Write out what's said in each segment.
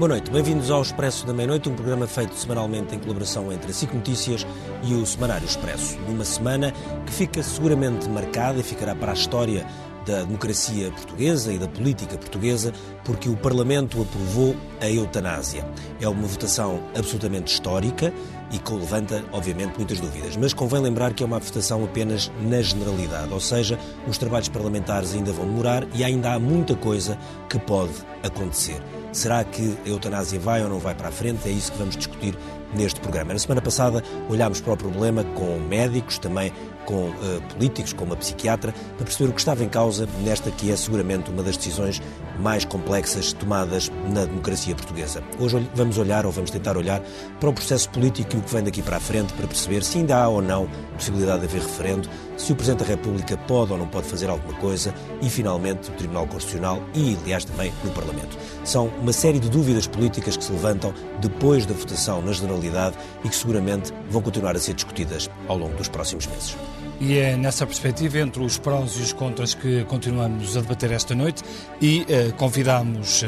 Boa noite, bem-vindos ao Expresso da Meia-Noite, um programa feito semanalmente em colaboração entre a SIC Notícias e o Semanário Expresso. Numa semana que fica seguramente marcada e ficará para a história da democracia portuguesa e da política portuguesa, porque o Parlamento aprovou a eutanásia. É uma votação absolutamente histórica e que levanta, obviamente, muitas dúvidas. Mas convém lembrar que é uma votação apenas na generalidade, ou seja, os trabalhos parlamentares ainda vão demorar e ainda há muita coisa que pode acontecer. Será que a eutanásia vai ou não vai para a frente? É isso que vamos discutir neste programa. Na semana passada olhámos para o problema com médicos, também com uh, políticos, com uma psiquiatra, para perceber o que estava em causa nesta que é seguramente uma das decisões mais complexas tomadas na democracia portuguesa. Hoje vamos olhar, ou vamos tentar olhar, para o processo político e o que vem daqui para a frente para perceber se ainda há ou não possibilidade de haver referendo, se o Presidente da República pode ou não pode fazer alguma coisa e, finalmente, o Tribunal Constitucional e, aliás, também no Parlamento. São uma série de dúvidas políticas que se levantam depois da votação na generalidade e que seguramente vão continuar a ser discutidas ao longo dos próximos meses. E é nessa perspectiva, entre os prós e os contras, que continuamos a debater esta noite e uh, convidamos uh,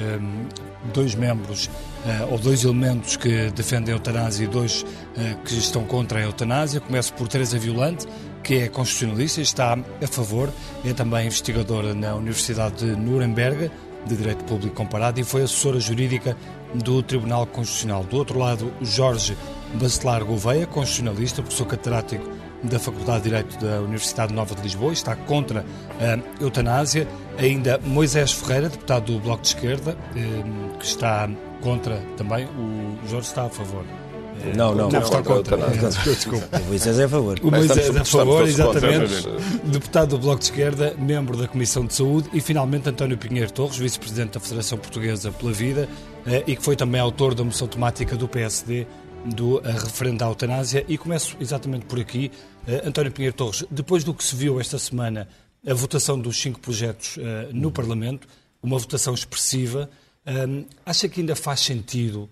dois membros uh, ou dois elementos que defendem a eutanásia e dois que estão contra a eutanásia. Começo por Teresa Violante, que é constitucionalista e está a favor, é também investigadora na Universidade de Nuremberg, de Direito Público Comparado, e foi assessora jurídica do Tribunal Constitucional. Do outro lado, Jorge Bacelar Gouveia, constitucionalista, professor catedrático da Faculdade de Direito da Universidade Nova de Lisboa, está contra a eutanásia. Ainda Moisés Ferreira, deputado do Bloco de Esquerda, eh, que está contra também. O Jorge está a favor. Eh, não, não, não, está contra. Desculpa. O Moisés é a favor. O Moisés é a favor, exatamente. Deputado do Bloco de Esquerda, membro da Comissão de Saúde e, finalmente, António Pinheiro Torres, vice-presidente da Federação Portuguesa pela Vida eh, e que foi também autor da moção temática do PSD do referendo à eutanásia. E começo exatamente por aqui. Uh, António Pinheiro Torres, depois do que se viu esta semana, a votação dos cinco projetos uh, no Parlamento, uma votação expressiva, eh, acha que ainda faz sentido,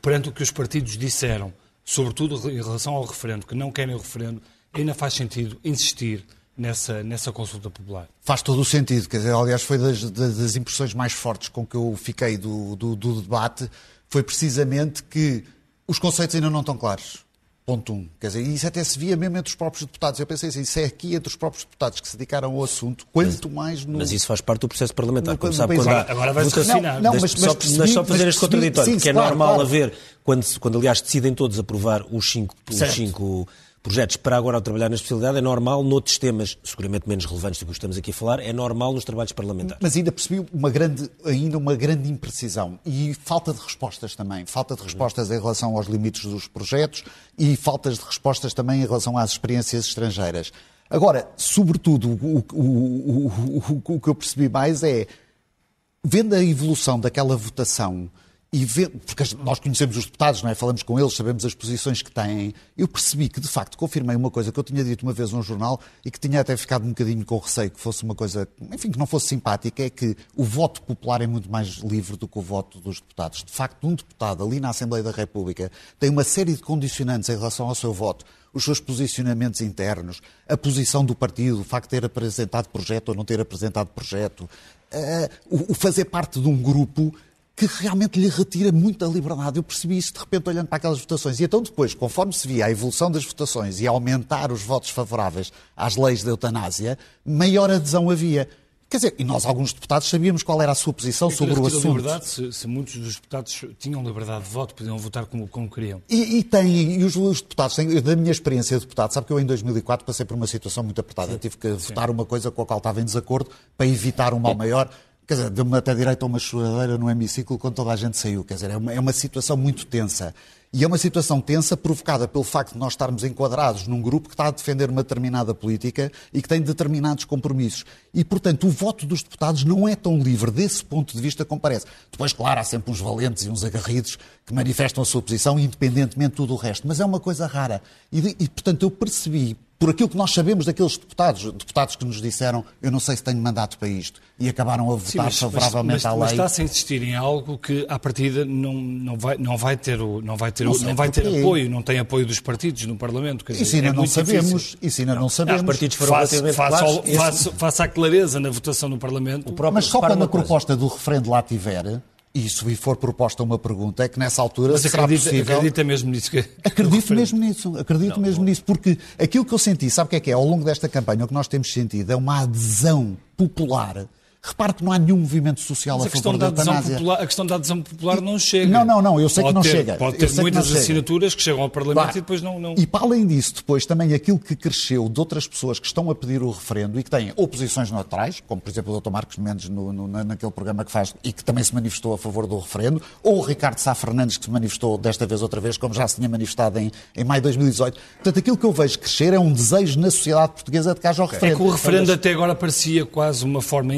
perante o que os partidos disseram, sobretudo em relação ao referendo, que não querem o referendo, ainda faz sentido insistir nessa, nessa consulta popular? Faz todo o sentido. Quer dizer, aliás, foi das, das impressões mais fortes com que eu fiquei do, do, do debate, foi precisamente que os conceitos ainda não estão claros. Ponto um. Quer dizer, isso até se via mesmo entre os próprios deputados. Eu pensei assim, isso é aqui entre os próprios deputados que se dedicaram ao assunto, quanto mais no... Mas isso faz parte do processo parlamentar. No, como sabe, quando agora, agora vai-se racinar. Não, não, mas, mas, percebi, mas só fazer mas este contraditório, sim, que é claro, normal claro. haver, quando, quando aliás decidem todos aprovar os cinco, os cinco projetos para agora trabalhar na especialidade é normal noutros temas, seguramente menos relevantes do que estamos aqui a falar, é normal nos trabalhos parlamentares. Mas ainda percebi uma grande, ainda uma grande imprecisão e falta de respostas também. Falta de respostas em relação aos limites dos projetos e faltas de respostas também em relação às experiências estrangeiras. Agora, sobretudo, o, o, o, o que eu percebi mais é, vendo a evolução daquela votação e ver, porque nós conhecemos os deputados, não é? falamos com eles, sabemos as posições que têm, eu percebi que, de facto, confirmei uma coisa que eu tinha dito uma vez num jornal e que tinha até ficado um bocadinho com receio que fosse uma coisa, enfim, que não fosse simpática, é que o voto popular é muito mais livre do que o voto dos deputados. De facto, um deputado ali na Assembleia da República tem uma série de condicionantes em relação ao seu voto os seus posicionamentos internos, a posição do partido, o facto de ter apresentado projeto ou não ter apresentado projeto, uh, o fazer parte de um grupo que realmente lhe retira muita liberdade. Eu percebi isso de repente olhando para aquelas votações. E então depois, conforme se via a evolução das votações e aumentar os votos favoráveis às leis da eutanásia, maior adesão havia. Quer dizer, e nós, alguns deputados, sabíamos qual era a sua posição sobre o assunto. liberdade, se, se, muitos dos deputados tinham liberdade de voto, podiam votar como, como queriam. E, e têm, e os, os, deputados, têm, da minha experiência de deputado, sabe que eu em 2004 passei por uma situação muito apertada. Sim. Tive que Sim. votar uma coisa com a qual estava em desacordo para evitar um mal maior. Quer dizer, deu-me até direito a uma choradeira no hemiciclo quando toda a gente saiu. Quer dizer, é uma, é uma situação muito tensa. E é uma situação tensa provocada pelo facto de nós estarmos enquadrados num grupo que está a defender uma determinada política e que tem determinados compromissos. E, portanto, o voto dos deputados não é tão livre desse ponto de vista como parece. Depois, claro, há sempre uns valentes e uns agarridos que manifestam a sua posição, independentemente de tudo o resto. Mas é uma coisa rara. E, e portanto, eu percebi por aquilo que nós sabemos daqueles deputados, deputados que nos disseram eu não sei se tenho mandato para isto, e acabaram a votar Sim, mas, favoravelmente mas, mas, à lei. Mas está-se a insistir em algo que, à partida, não, não, vai, não vai ter, o, não vai ter, não, o, não vai ter apoio, não tem apoio dos partidos no Parlamento. Quer dizer, isso ainda é não sabemos. Isso ainda não, não sabemos. Os partidos foram faça, faça, faça, a clareza na votação no Parlamento. mas só quando a proposta do referendo lá tiver, e se for proposta uma pergunta, é que nessa altura Mas será acredita, possível... acredita mesmo nisso? Que, acredito mesmo nisso, acredito não, mesmo não. nisso, porque aquilo que eu senti, sabe o que é que é? Ao longo desta campanha, o que nós temos sentido é uma adesão popular Repare que não há nenhum movimento social Mas a, favor da, da eutanásia. Popular, a questão da adesão popular não chega. Não, não, não, eu sei pode que não ter, chega. Pode ter muitas que assinaturas que chegam ao Parlamento claro. e depois não, não... E para além disso, depois também aquilo que cresceu de outras pessoas que estão a pedir o referendo e que têm oposições neutrais, como por exemplo o Dr. Marcos Mendes no, no, naquele programa que faz e que também se manifestou a favor do referendo, ou o Ricardo Sá Fernandes que se manifestou desta vez outra vez, como já se tinha manifestado em, em maio de 2018. Portanto, aquilo que eu vejo crescer é um desejo na sociedade portuguesa de que haja o referendo. É que o referendo até agora parecia quase uma forma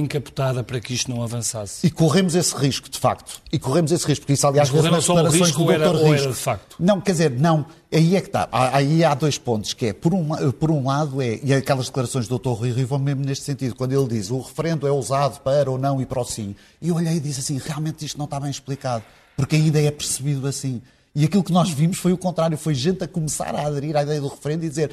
para que isto não avançasse. E corremos esse risco, de facto. E corremos esse risco, porque isso, aliás, Mas nas declarações risco, do era, Risco. Era de facto? Não, quer dizer, não. Aí é que está. Aí há dois pontos, que é, por um, por um lado, é, e aquelas declarações do Dr. Rui Rio vão mesmo neste sentido, quando ele diz o referendo é usado para ou não e para o sim. E eu olhei e disse assim, realmente isto não está bem explicado, porque ainda é percebido assim. E aquilo que nós vimos foi o contrário, foi gente a começar a aderir à ideia do referendo e dizer,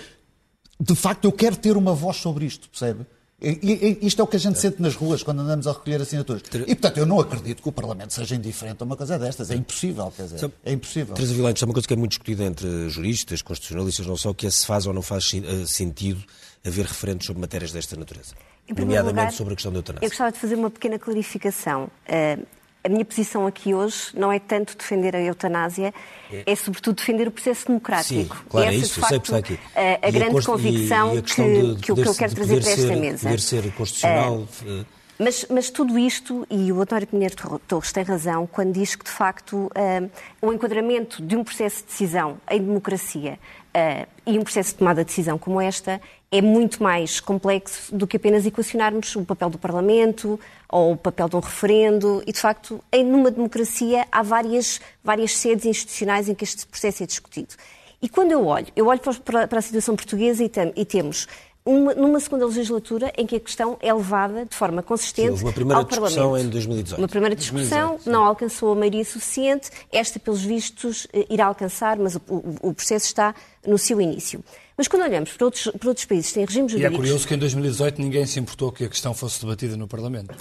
de facto, eu quero ter uma voz sobre isto, percebe? E, e, isto é o que a gente sente nas ruas quando andamos a recolher assinaturas. E, portanto, eu não acredito que o Parlamento seja indiferente a uma coisa destas. É impossível, quer dizer. É impossível. Teresa Vilantes, é uma coisa que é muito discutida entre juristas, constitucionalistas, não só, que é se faz ou não faz eh, sentido haver referentes sobre matérias desta natureza. Nomeadamente lugar, sobre a questão da eutanásia. Eu gostava de fazer uma pequena clarificação. A minha posição aqui hoje não é tanto defender a eutanásia, é, é sobretudo defender o processo democrático. Sim, claro, é essa, é isso, de facto, sei aqui. a, a grande a convicção e, e a que, de, que, que, eu quero trazer para esta mesa. Poder ser constitucional. Uh, mas, mas, tudo isto, e o António Pinheiro Torres tem razão quando diz que, de facto, uh, o enquadramento de um processo de decisão em democracia uh, e um processo de tomada de decisão como esta é muito mais complexo do que apenas equacionarmos o papel do Parlamento ou o papel de um referendo. E, de facto, em numa democracia há várias, várias sedes institucionais em que este processo é discutido. E quando eu olho, eu olho para, a situação portuguesa e, e temos uma, numa segunda legislatura em que a questão é levada de forma consistente Sim, uma primeira ao discussão Parlamento. em 2018. Uma primeira discussão 2018, não alcançou a maioria suficiente. Esta, pelos vistos, eh, irá alcançar, mas o, o, o processo está no seu início. Mas quando olhamos para outros, para outros países que têm regimes jurídicos... E é curioso que em 2018 ninguém se importou que a questão fosse debatida no Parlamento.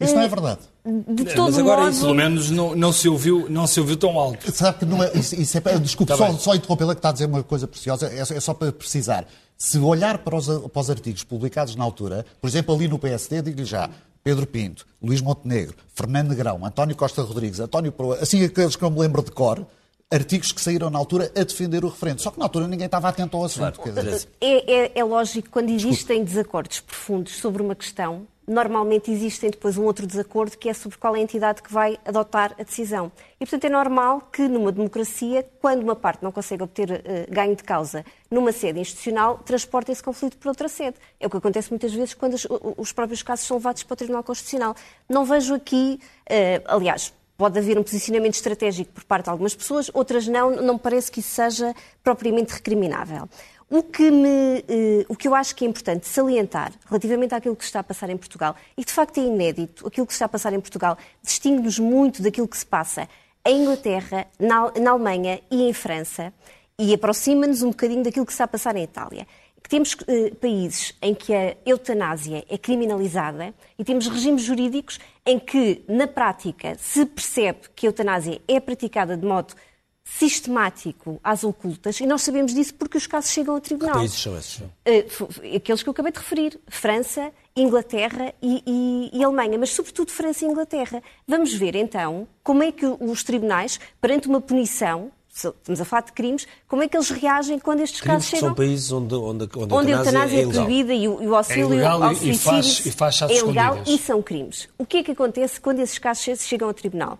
Isso não é verdade. De todo Mas agora modo... isso, pelo menos não, não, se ouviu, não se ouviu tão alto. Sabe que não é. Isso, isso é desculpe, tá só, só interrompê-la que está a dizer uma coisa preciosa, é, é só para precisar. Se olhar para os, para os artigos publicados na altura, por exemplo, ali no PSD, digo-lhe já, Pedro Pinto, Luís Montenegro, Fernando Negrão, António Costa Rodrigues, António Proa, assim aqueles que eu me lembro de cor, artigos que saíram na altura a defender o referendo. Só que na altura ninguém estava atento ao assunto. Claro. É, é, é, lógico, quando existem desacordos profundos sobre uma questão, normalmente existem depois um outro desacordo que é sobre qual é a entidade que vai adotar a decisão. E, portanto, é normal que numa democracia, quando uma parte não consegue obter uh, ganho de causa numa sede institucional, transporte esse conflito para outra sede. É o que acontece muitas vezes quando os, os próprios casos são levados para o Tribunal Constitucional. Não vejo aqui, uh, aliás, Pode haver um posicionamento estratégico por parte de algumas pessoas, outras não, não parece que isso seja propriamente recriminável. O que, me, eh, o que eu acho que é importante salientar relativamente àquilo que está a passar em Portugal, e de facto é inédito, aquilo que está a passar em Portugal distingue-nos muito daquilo que se passa em Inglaterra, na, na Alemanha e em França, e aproxima-nos um bocadinho daquilo que está a passar em Itália. Temos eh, países em que a eutanásia é criminalizada e temos regimes jurídicos em que, na prática, se percebe que a eutanásia é praticada de modo sistemático às ocultas, e nós sabemos disso porque os casos chegam ao tribunal. Que países são esses? Uh, aqueles que eu acabei de referir, França, Inglaterra e, e, e, Alemanha, mas sobretudo França e Inglaterra. Vamos ver então como é que os tribunais, perante uma punição, estamos a falar de crimes, como é que eles reagem quando estes crimes casos chegam? são países onde, onde, onde, onde a eutanásia é, é proibida e o, e o auxílio é ao suicídio e faz, e faz é ilegal escondidas. e são crimes. O que é que acontece quando esses casos chegam ao tribunal?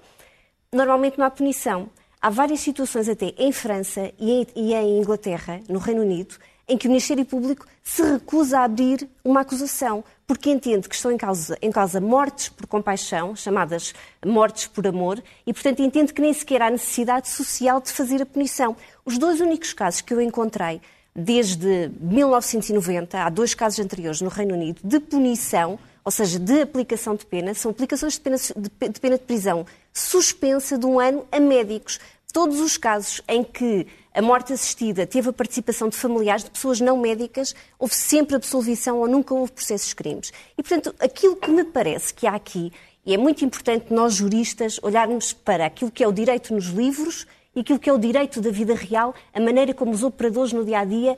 Normalmente não há punição. Há várias situações, até em França e em, Inglaterra, no Reino Unido, em que o Ministério Público se recusa a abrir uma acusação, porque entende que estão em causa, em causa mortes por compaixão, chamadas mortes por amor, e, portanto, entende que nem sequer há necessidade social de fazer a punição. Os dois únicos casos que eu encontrei desde 1990, há dois casos anteriores no Reino Unido, de punição, ou seja, de aplicação de pena, são aplicações de pena de, pena de prisão suspensa de um ano a médicos. Todos os casos em que a morte assistida teve a participação de familiares de pessoas não médicas, houve sempre absolvição ou nunca houve processos de crimes. E, portanto, aquilo que me parece que há aqui, E é muito importante nós, juristas, olharmos para aquilo que é o direito nos livros e aquilo que é o direito da vida real, a maneira como os operadores no dia a dia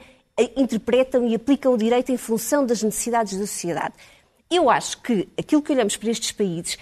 interpretam e aplicam o direito em função das necessidades da sociedade. Eu acho que aquilo que olhamos para estes países,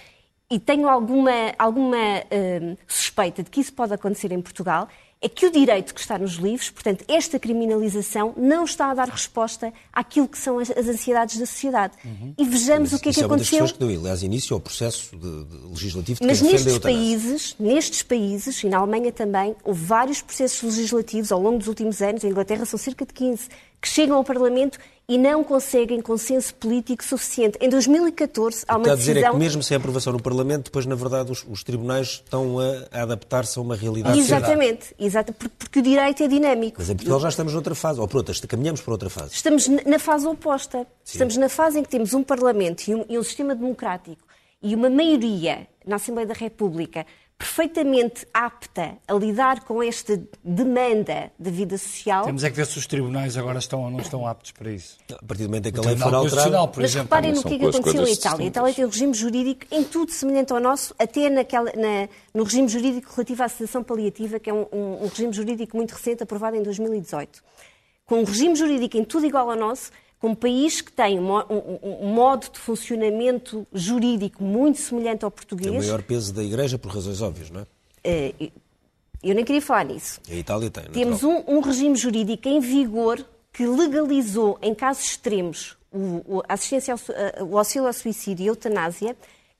e tenho alguma, alguma uh, suspeita de que isso pode acontecer em Portugal, é que o direito que está nos livros, portanto, esta criminalização, não está a dar resposta àquilo que são as, as ansiedades da sociedade. Uhum. E vejamos Mas, o que é que é aconteceu. Uma das que deu, aliás, início ao processo de, de legislativo de Mas nestes países, nestes países, e na Alemanha também, houve vários processos legislativos ao longo dos últimos anos, em Inglaterra são cerca de 15, que chegam ao Parlamento e não conseguem consenso político suficiente. Em 2014 há uma Está decisão... a dizer é que mesmo sem aprovação no Parlamento, depois, na verdade, os, os tribunais estão a, adaptar-se a uma realidade. Exatamente, exato, porque o direito é dinâmico. Mas em Portugal já estamos noutra fase, ou por outra, caminhamos para outra fase. Estamos na fase oposta. Sim. Estamos na fase em que temos um Parlamento e um, e um sistema democrático e uma maioria na Assembleia da República perfeitamente apta a lidar com esta demanda de vida social. Temos é que ver se os tribunais agora estão ou não estão aptos para isso. A partir do momento em que a lei for alterada... Por Mas exemplo, reparem no que, é que aconteceu em Itália. A Itália tem um regime jurídico em tudo semelhante ao nosso, até naquela, na, no regime jurídico relativo à sedação paliativa, que é um, um, um regime jurídico muito recente, aprovado em 2018. Com um regime jurídico em tudo igual ao nosso, com um país que tem um, modo de funcionamento jurídico muito semelhante ao português. Tem o maior peso da Igreja, por razões óbvias, não é? Uh, eu nem queria falar nisso. A Itália tem. Temos um, um, regime jurídico em vigor que legalizou, em casos extremos, o, a assistência ao, eh, o auxílio ao suicídio e a eutanásia,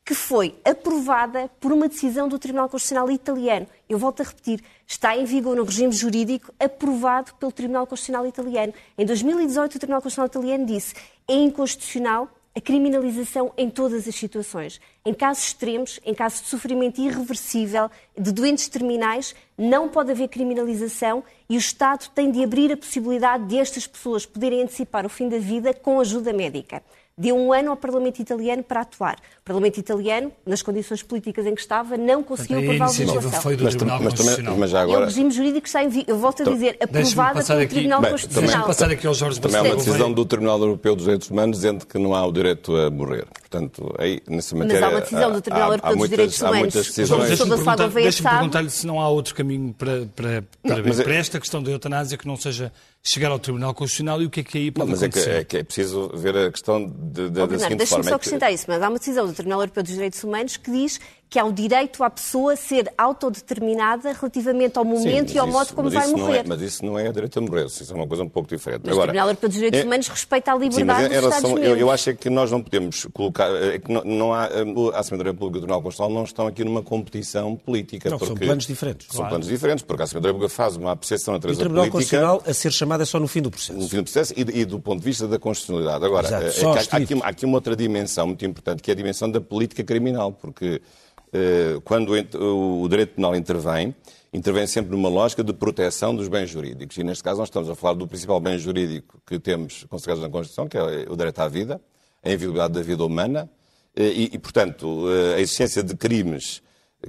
que foi aprovada por uma decisão do Tribunal Constitucional italiano. Eu volto a repetir, está em vigor no regime jurídico aprovado pelo Tribunal Constitucional italiano. Em 2018, o Tribunal Constitucional italiano disse é inconstitucional a criminalização em todas as situações. Em casos extremos, em casos de sofrimento irreversível, de doentes terminais, não pode haver criminalização e o Estado tem de abrir a possibilidade de estas pessoas poderem antecipar o fim da vida com ajuda médica deu um ano ao Parlamento italiano para atuar. O Parlamento italiano, nas condições políticas em que estava, não conseguiu aprovar a legislação. Foi do mas, Tribunal mas, Constitucional. Mas já agora... É o regime jurídico que está em Eu volto a dizer, aprovada pelo aqui, Tribunal bem, Constitucional. Também, passar aqui ao Jorge também há uma decisão do Tribunal Europeu dos Direitos Humanos dizendo que não há o direito a morrer. Portanto, aí, nessa matéria... Mas há uma decisão do Tribunal Europeu dos Direitos Humanos Deixa-me perguntar-lhe se não há outro caminho para, para, para, não, para esta questão da eutanásia que não seja chegar ao Tribunal Constitucional e o que é que aí pode não, mas acontecer? É que, é que é preciso ver a questão de, de, oh, da seguinte Deixa-me forma. só acrescentar é que... isso, mas há uma decisão do Tribunal Europeu dos Direitos Humanos que diz que há o direito à pessoa ser autodeterminada relativamente ao momento Sim, e ao isso, modo como vai morrer. É, mas isso não é direito a morrer, isso é uma coisa um pouco diferente. Mas Agora, o Tribunal Europeu dos Direitos é, Humanos respeita a liberdade Sim, mas em relação, eu, eu, acho é que nós não podemos colocar, é que não, não há, a Assembleia da República e o Tribunal Constitucional não estão aqui numa competição política. Não, porque, são planos diferentes. São claro. planos diferentes, porque a Assembleia da República faz uma apreciação na natureza política... o Tribunal Constitucional a ser chamado é só no fim do processo. No fim do processo e, e do ponto de vista da constitucionalidade. Agora, Exato, é, há, há, aqui, há aqui uma outra dimensão muito importante, que é a dimensão da política criminal, porque eh, quando o direito penal intervém, intervém sempre numa lógica de proteção dos bens jurídicos. E neste caso nós estamos a falar do principal bem jurídico que temos consagrado na Constituição, que é o direito à vida, a inviolabilidade da vida humana, eh, e, e portanto, eh, a existência de crimes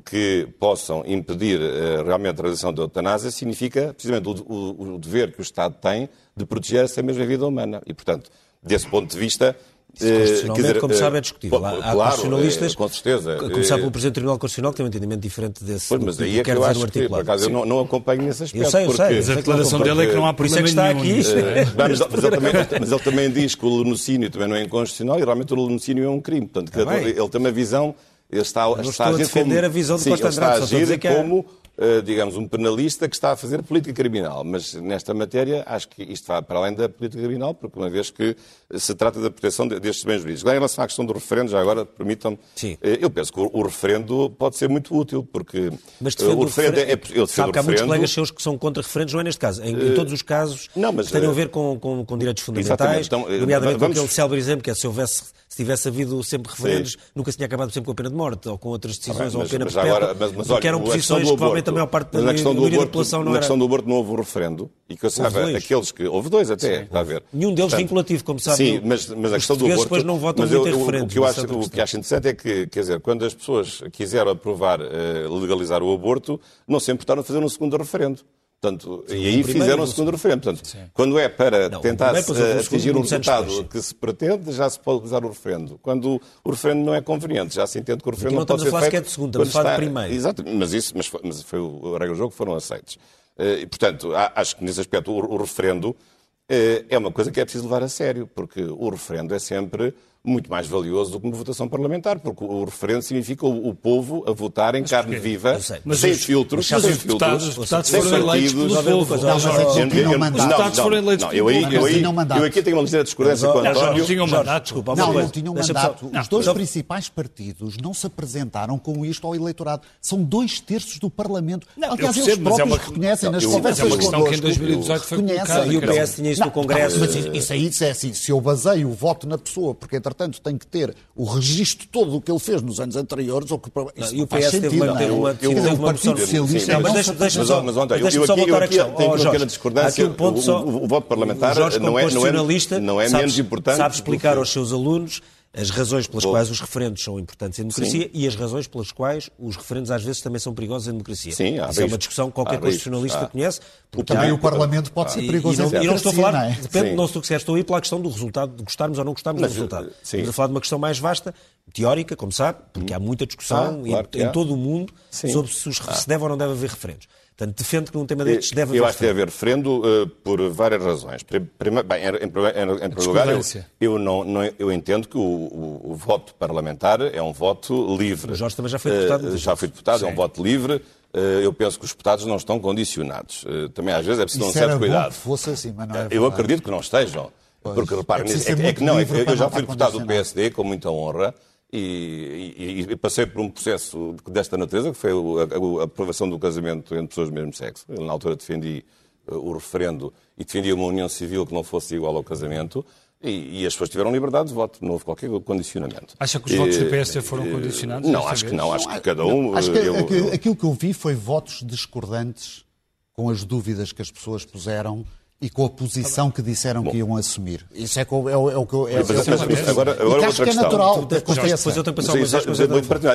que possam impedir realmente a realização da eutanásia significa precisamente o, o, o dever que o Estado tem de proteger essa mesma vida humana. E, portanto, desse ponto de vista, Constitucionalmente, dizer, como sabe, é discutível. Há, claro, constitucionalistas, é, com certeza. Começar pelo Presidente do Tribunal Constitucional, que tem um entendimento diferente desse. Pois, mas aí é que eu acho que, por acaso, eu não, não acompanho nesse aspecto. Eu sei, eu sei. Mas a declaração dele é que não há problema Por isso é que está nenhum. aqui. É, mas, mas, ele também, mas, ele também, diz que o lenocínio também não é inconstitucional e realmente o lenocínio é um crime. Portanto, tá ele, tem uma visão... Ele está, está a, a defender como, a visão de sim, Costa Andrade. Está a agir como eh, digamos, um penalista que está a fazer política criminal. Mas nesta matéria acho que isto vai para além da política criminal, porque uma vez que se trata da proteção destes bens jurídicos. Em relação à questão do referendo, já agora permitam-me, eh, eu penso que o referendo pode ser muito útil, porque mas eh, o referendo é... Eu defendo Sabe que há muitos colegas seus que são contra referendos, não é neste caso. Em, em todos os casos não, mas, que tenham a ver com, com, com direitos fundamentais, então, nomeadamente vamos... com aquele célebre exemplo que é se houvesse se tivesse havido sempre referendos, Sim. nunca se tinha acabado sempre com a pena de morte, ou com outras decisões, ah, bem, ou a pena perpétua, agora, mas, mas, olha, eram posições que provavelmente a parte da questão do aborto, população não Na era... questão do aborto não houve um referendo. E que eu saiba, aqueles que. Houve dois até, sim, está a ver. Nenhum deles Portanto, vinculativo, como sabe. Sim, mas, mas a questão do aborto. depois não votam mas eu, referendo. O que, eu acho, o que acho interessante é que, quer dizer, quando as pessoas quiseram aprovar, uh, legalizar o aborto, não se importaram de fazer um segundo referendo. Portanto, e aí fizeram o segundo referendo. Portanto, Sim. quando é para não, tentar primeiro, atingir um resultado que se pretende, já se pode usar o referendo. Quando o referendo não é conveniente, já se entende que o referendo não, não pode ser feito... que é de segundo, estamos a falar de primeiro. Exato, mas isso mas foi, mas foi o regra do jogo que foram aceitos. Eh, e, portanto, acho que nesse aspecto o, o referendo eh, é uma coisa que é preciso levar a sério, porque o referendo é sempre muito mais valioso do que uma votação parlamentar, porque o referendo significa o, o povo a votar em mas carne porquê? viva, sem os, filtros, sem filtros, deputados, os deputados foram eleitos pelo povo. Não, mas é que tinham mandato. Os deputados foram eleitos pelo povo. Eu, aí, eu aqui tenho uma ligeira discordância com o António. Não tinham mandato, desculpa. Não, não tinham mandato. Os dois principais partidos não se apresentaram com isto ao eleitorado. São dois terços do Parlamento. Aliás, eles próprios reconhecem nas conversas. É uma questão que em 2018 foi colocada. E o PS tinha isto no Congresso. Mas isso aí é assim, se eu baseio o voto na pessoa, porque entretanto tem que ter o registro todo do que ele fez nos anos anteriores, ou que isso não, e o PS teve uma, teve uma, eu, eu, uma Partido Socialista. Não, mas deixa, deixa só, mas, ontem, eu, só voltar à questão. Tenho uma pequena discordância. Um ponto só, o, o, voto parlamentar o não é, não é, não é menos importante. Sabe explicar aos seus alunos as razões pelas Bom. quais os referendos são importantes em democracia Sim. e as razões pelas quais os referendos às vezes também são perigosos em democracia. Sim, há Isso é uma discussão que qualquer constitucionalista conhece. Também há... o Parlamento pode ser perigoso e, e, não, e não estou a falar, não é? depende, Sim. não estou a estou aí pela questão do resultado, de gostarmos ou não gostarmos Mas, do resultado. Sim. Estamos a falar de uma questão mais vasta, teórica, como sabe, porque há muita discussão ah, claro em, em todo o mundo Sim. sobre se, os, ah. se deve ou não deve haver referendos. Portanto, defende que num tema destes deve haver Eu acho que deve haver referendo uh, por várias razões. Primeiro, bem, em, em, em primeiro lugar, eu, eu, não, não, eu entendo que o, o, o, voto parlamentar é um voto livre. O Jorge também já foi deputado. Uh, já foi deputado, Sim. é um voto livre. Uh, eu penso que os deputados não estão condicionados. também às vezes é preciso Isso um certo cuidado. fosse assim, mas não é eu acredito que não estejam. Pois. Porque reparem, é, é, é, que não, é eu já fui deputado do PSD com muita honra. E, e, e, passei por um processo desta natureza, que foi a, a, aprovação do casamento entre pessoas do mesmo sexo. Eu, na altura, defendi uh, o referendo e defendia uma união civil que não fosse igual ao casamento. E, e, as pessoas tiveram liberdade de voto, não houve qualquer condicionamento. Acha que os votos do PSD foram condicionados? Não, acho vez? que não. Acho que cada um. Acho que, eu... aquilo que eu vi foi votos discordantes com as dúvidas que as pessoas puseram e com a posição que disseram Bom. que iam assumir. Isso é, o, é, é o que eu... É, mas, mas, agora, agora outra que é natural Depois eu tenho pensado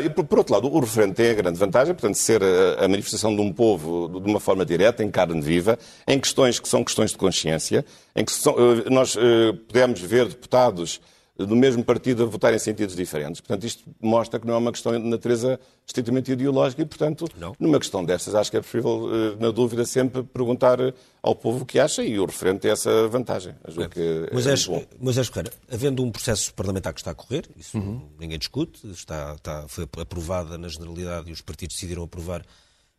E, por, por, outro lado, o referendo tem a grande vantagem, portanto, ser a, a, manifestação de um povo de uma forma direta, em carne viva, em questões que são questões de consciência, em que são, eh, nós uh, podemos ver deputados do mesmo partido a votar em sentidos diferentes. Portanto, isto mostra que não é uma questão de natureza estritamente ideológica e, portanto, não. numa questão destas, acho que é preferível, eh, na dúvida, sempre perguntar ao povo o que acha e o referente tem essa vantagem. Acho que é Moisés, Moisés Ferreira, havendo um processo parlamentar que está a correr, isso uhum. ninguém discute, está, está, foi aprovada na generalidade e os partidos decidiram aprovar,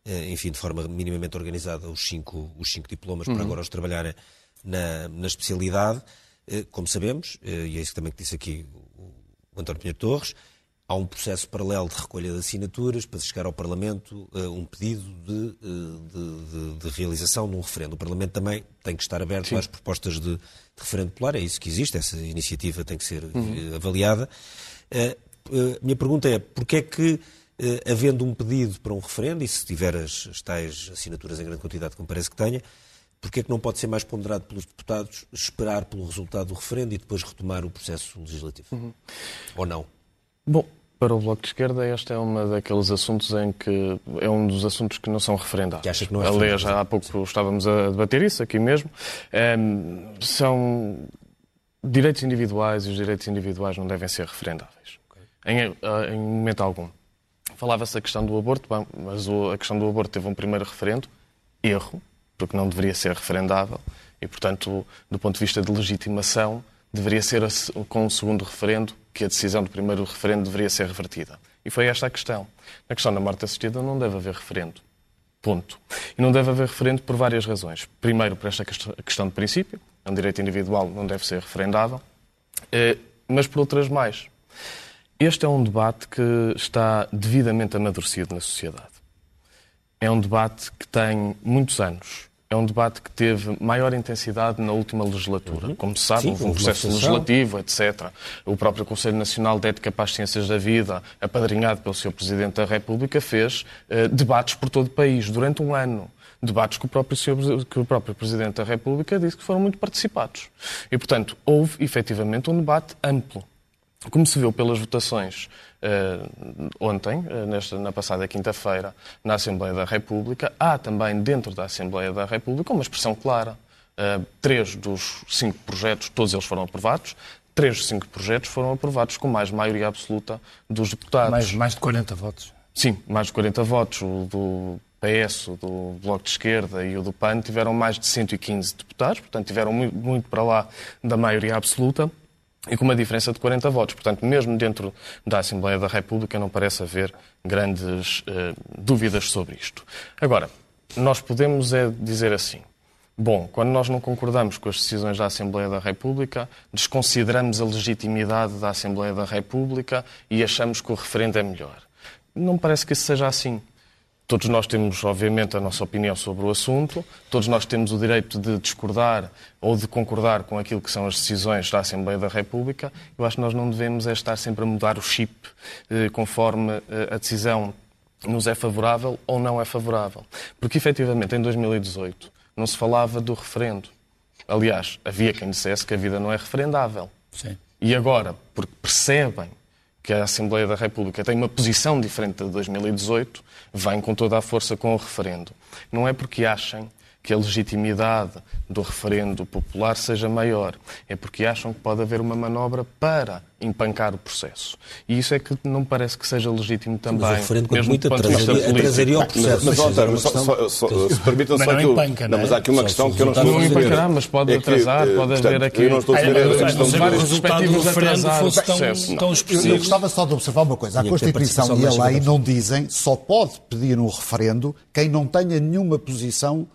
eh, enfim, de forma minimamente organizada, os cinco, os cinco diplomas uhum. para agora os trabalharem na, na especialidade. Eh, como sabemos, eh, e é isso também que disse aqui o António Pinheiro Torres, há um processo paralelo de recolha de assinaturas para chegar ao Parlamento uh, um pedido de, de, de, de, realização de um referendo. O Parlamento também tem que estar aberto Sim. às propostas de, referendo popular, é isso que existe, essa iniciativa tem que ser uhum. avaliada. Uh, minha pergunta é, porquê é que, havendo um pedido para um referendo, e se tiver as, as tais assinaturas em grande quantidade, como parece que tenha, Porquê é que não pode ser mais ponderado pelos deputados esperar pelo resultado do referendo e depois retomar o processo legislativo? Uhum. Ou não? Bom, para o Bloco de Esquerda, este é um daqueles assuntos em que é um dos assuntos que não são referendados. Que acha que não é Aliás, há pouco estávamos a debater isso aqui mesmo. Um, são direitos individuais e os direitos individuais não devem ser referendáveis. Okay. Em, eh, em momento algum. Falava-se a questão do aborto, mas a questão do aborto teve um primeiro referendo, erro, porque não deveria ser referendável e, portanto, do ponto de vista de legitimação, deveria ser com o segundo referendo que a decisão do primeiro referendo deveria ser revertida. E foi esta a questão. Na questão da morte assistida não deve haver referendo. Ponto. E não deve haver referendo por várias razões. Primeiro, por esta questão de princípio, é um direito individual, não deve ser referendável, eh, mas por outras mais. Este é um debate que está devidamente amadurecido na sociedade. É um debate que tem muitos anos é um debate que teve maior intensidade na última legislatura. Uhum. Como se sabe, Sim, houve um processo legislativo, etc. O próprio Conselho Nacional de Ética para as Ciências da Vida, apadrinhado pelo Sr. Presidente da República, fez uh, debates por todo o país durante um ano. Debates que o, próprio que o próprio Presidente da República disse que foram muito participados. E, portanto, houve efetivamente um debate amplo. Como se viu pelas votações uh, ontem, uh, nesta, na passada quinta-feira, na Assembleia da República, há também dentro da Assembleia da República uma expressão clara. Uh, três dos cinco projetos, todos eles foram aprovados. Três dos cinco projetos foram aprovados com mais maioria absoluta dos deputados. Mais, mais de 40 votos. Sim, mais de 40 votos. O do PS, o do Bloco de Esquerda e o do PAN tiveram mais de 115 deputados, portanto tiveram muito, muito para lá da maioria absoluta e com uma diferença de 40 votos. Portanto, mesmo dentro da Assembleia da República não parece haver grandes eh, dúvidas sobre isto. Agora, nós podemos é dizer assim, bom, quando nós não concordamos com as decisões da Assembleia da República, desconsideramos a legitimidade da Assembleia da República e achamos que o referendo é melhor. Não parece que isso seja assim. Todos nós temos, obviamente, a nossa opinião sobre o assunto, todos nós temos o direito de discordar ou de concordar com aquilo que são as decisões da Assembleia da República. Eu acho que nós não devemos é estar sempre a mudar o chip eh, conforme eh, a decisão nos é favorável ou não é favorável. Porque, efetivamente, em 2018 não se falava do referendo. Aliás, havia quem dissesse que a vida não é referendável. Sim. E agora, porque percebem que a Assembleia da República tem uma posição diferente de 2018, vem com toda a força com o referendo. Não é porque achem que a legitimidade do referendo popular seja maior. É porque acham que pode haver uma manobra para empancar o processo. E isso é que não parece que seja legítimo também. Mas o referendo, quando muito, atrasaria, atrasaria o processo. Mas, mas, só, só, se permitam só não empanca, não, mas há aqui uma questão que eu não estou a dizer. Não empancará, mas pode atrasar, pode haver aqui... Eu não estou a dizer a questão de vários resultados do referendo fosse tão expressivo. Eu gostava só de observar uma coisa. A Constituição e a lei não dizem só pode pedir um referendo quem não tenha nenhuma posição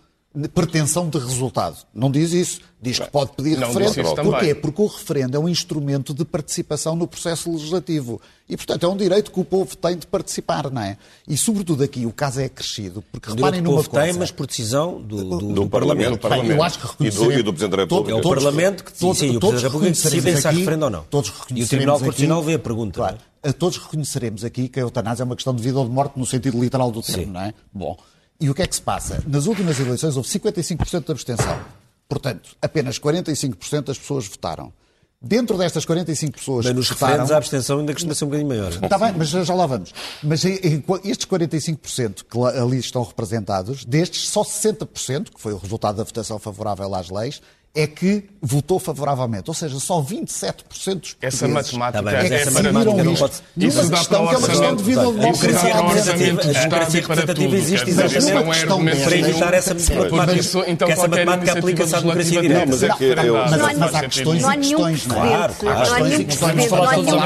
pretensão de resultado. Não diz isso. Diz que pode pedir não referendo. Porquê? Porque o referendo é um instrumento de participação no processo legislativo. E, portanto, é um direito que o povo tem de participar, não é? E, sobretudo aqui, o caso é crescido. Porque o reparem numa povo coisa. tem, mas por decisão do, do, do, do Parlamento. Parlamento. Eu acho que reconheceremos... E do, e do Presidente da República. É o Parlamento que sim, sim, o Presidente da República decide se há referendo ou não. Todos e o Tribunal Constitucional vê a pergunta. Claro, é? Todos reconheceremos aqui que a eutanásia é uma questão de vida ou de morte no sentido literal do termo, sim. não é? Bom... E o que é que se passa? Nas últimas eleições houve 55% de abstenção. Portanto, apenas 45% das pessoas votaram. Dentro destas 45 pessoas mas nos que votaram... a abstenção ainda costuma ser um bocadinho maior. Está bem, mas já lá vamos. Mas estes 45% que ali estão representados, destes só 60%, que foi o resultado da votação favorável às leis, é que votou favoravelmente. Ou seja, só 27% dos portugueses essa matemática, tá bem, mas é essa matemática não pode... Isso dá para o que é uma questão de vida ou de morte. A democracia representativa existe exatamente é um argumento para evitar essa matemática. Então, que essa matemática aplica-se à democracia direta. Mas, é que eu... mas, mas há questões não e questões, não é? Claro, não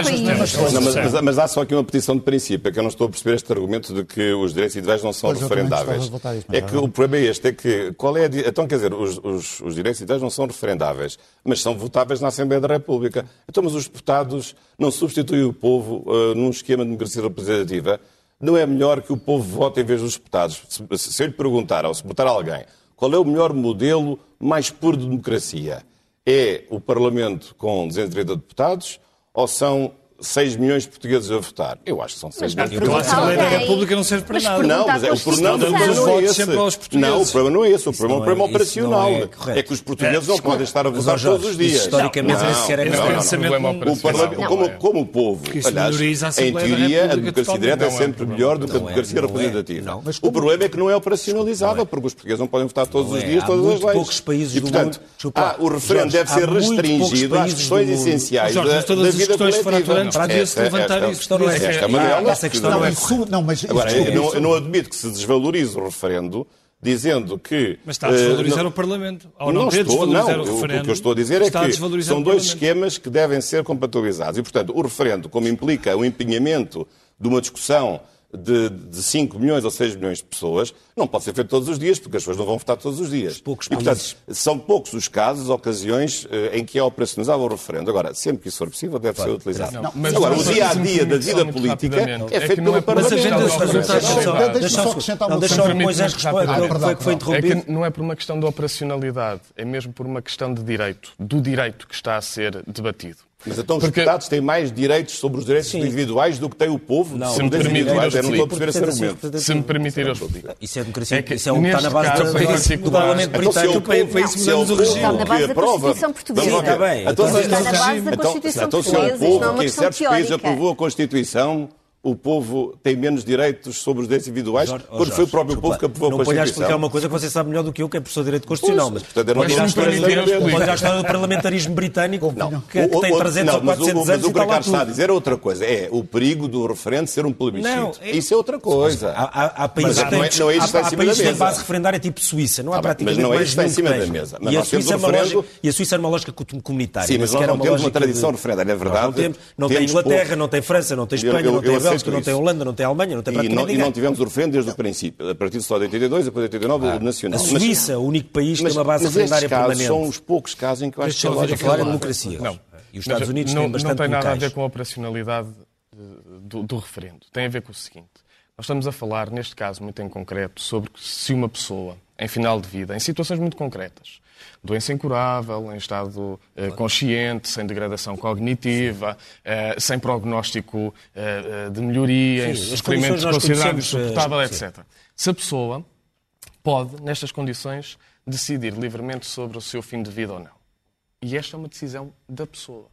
não. Mas há só aqui uma petição de princípio, é que eu não estou a perceber este argumento de que os direitos individuais não são referendáveis. É que o problema é este, é que qual é Então, quer dizer, os direitos individuais não são referendáveis mas são votáveis na Assembleia da República. Então, mas os deputados não substituem o povo uh, num esquema de democracia representativa? Não é melhor que o povo vote em vez dos deputados? Se, se eu lhe perguntar, ou se botar alguém, qual é o melhor modelo mais puro de democracia? É o Parlamento com 230 deputados ou são 6 milhões de portugueses a votar. Eu acho que são 6 milhões. Então a Assembleia da República não serve para nada. Não, mas é, o problema não, não é esse. Não, o problema não é esse. O problema é um problema operacional. É, é, que os portugueses não podem estar a votar todos os dias. Historicamente, esse sequer é Como o povo, aliás, em teoria, a democracia direta é sempre melhor do que a democracia representativa. O problema é que não é operacionalizável, porque os portugueses não podem votar todos os dias todas as leis. poucos países e, portanto, o referendo deve ser restringido às questões essenciais da vida coletiva para a se levantar isso. Não é, esta é uma delas. Essa questão não é não, mas Agora, eu não, eu não admito que se desvalorize o referendo dizendo que... Mas está a desvalorizar uh, o Parlamento. Ao não, não estou, não. O, o que eu estou a dizer é que são dois esquemas que devem ser compatibilizados. E, portanto, o referendo, como implica o empenhamento de uma discussão de, de 5 milhões ou 6 milhões de pessoas, não pode ser feito todos os dias, porque as pessoas não vão votar todos os dias. Poucos e, portanto, são poucos os casos, ocasiões eh, em que é operacionalizado o referendo. Agora, sempre que isso for possível, deve ser utilizado. Não, mas Agora, o dia-a-dia da vida política é feito pelo Parlamento. Mas a resultados... Deixa-me só acrescentar uma coisa. Moisés responde, que foi interrompido. É que não é por uma questão de operacionalidade, é mesmo por uma questão de direito, do direito que está a ser debatido. Mas então os Porque- deputados têm mais direitos sobre os direitos individuais do que tem o povo Não. Se me individuais. eu Eu não estou a explico. perceber esse Portanto, argumento. Se me permitir, eu explico. Isso é democracia, É que isso é o que está na base da- em do Parlamento Então, é Britânico para, para isso é mudamos o regime. Está na base que da aprova- Constituição portuguesa. Sim, está bem. Então, Então, se- está na base da então, Constituição então, se é o é povo que em certos países aprovou a Constituição, o povo tem menos direitos sobre os direitos individuais, Jorge, oh, quando foi o Jorge, próprio desculpa, povo que aprovou a Não ponha a Constituição. explicar uma coisa que você sabe melhor do que eu, que é professor de Direito Constitucional. Mas portanto, não pode ir à história que do- não parlamentarismo britânico, que, que O- tem o- 300 não, ou mas o- 400 mas anos o que o está lá Ricardo está a dizer é outra coisa. É o perigo do referendo ser um plebiscito. Não, é- Isso é outra coisa. Há, há, há países Mas que têm, não é- não é que que têm mesa. base referendária tipo Suíça. Não há Tá praticamente mas não é mais isso que está em cima que da mesa. Mas E a, Suíça é uma lógica, e a Suíça é uma lógica comunitária. Sim, mas nós é não uma temos uma tradição referendária, é verdade. Não, não tem Inglaterra, não tem França, não tem Espanha, não tem eu Bélgica, aceito não tem a. Holanda, não tem a Alemanha, não tem E não, e não tivemos o referendo desde o princípio. A partir só de 82, depois de 89, o nacional. A Mas- Suíça, o único país que mas, tem uma base mas estes referendária casos permanente. são os poucos casos em que eu acho que a ouvir a falar em é clara. democracia. Não. E os Estados Mas Unidos não, têm bastante Não tem nada a ver com a operacionalidade eh, do, do referendo. Tem a ver com o seguinte. Nós estamos a falar, neste caso muito em concreto, sobre se uma pessoa, em final de vida, em situações muito concretas, doença incurável, em estado eh, consciente, sem degradação cognitiva, eh, sem prognóstico eh, eh, de melhoria, em Sim, as sofrimento considerado eh, insuportável, sim. etc. Se a pessoa pode, nestas condições, decidir livremente sobre o seu fim de vida ou não. E esta é uma decisão da pessoa.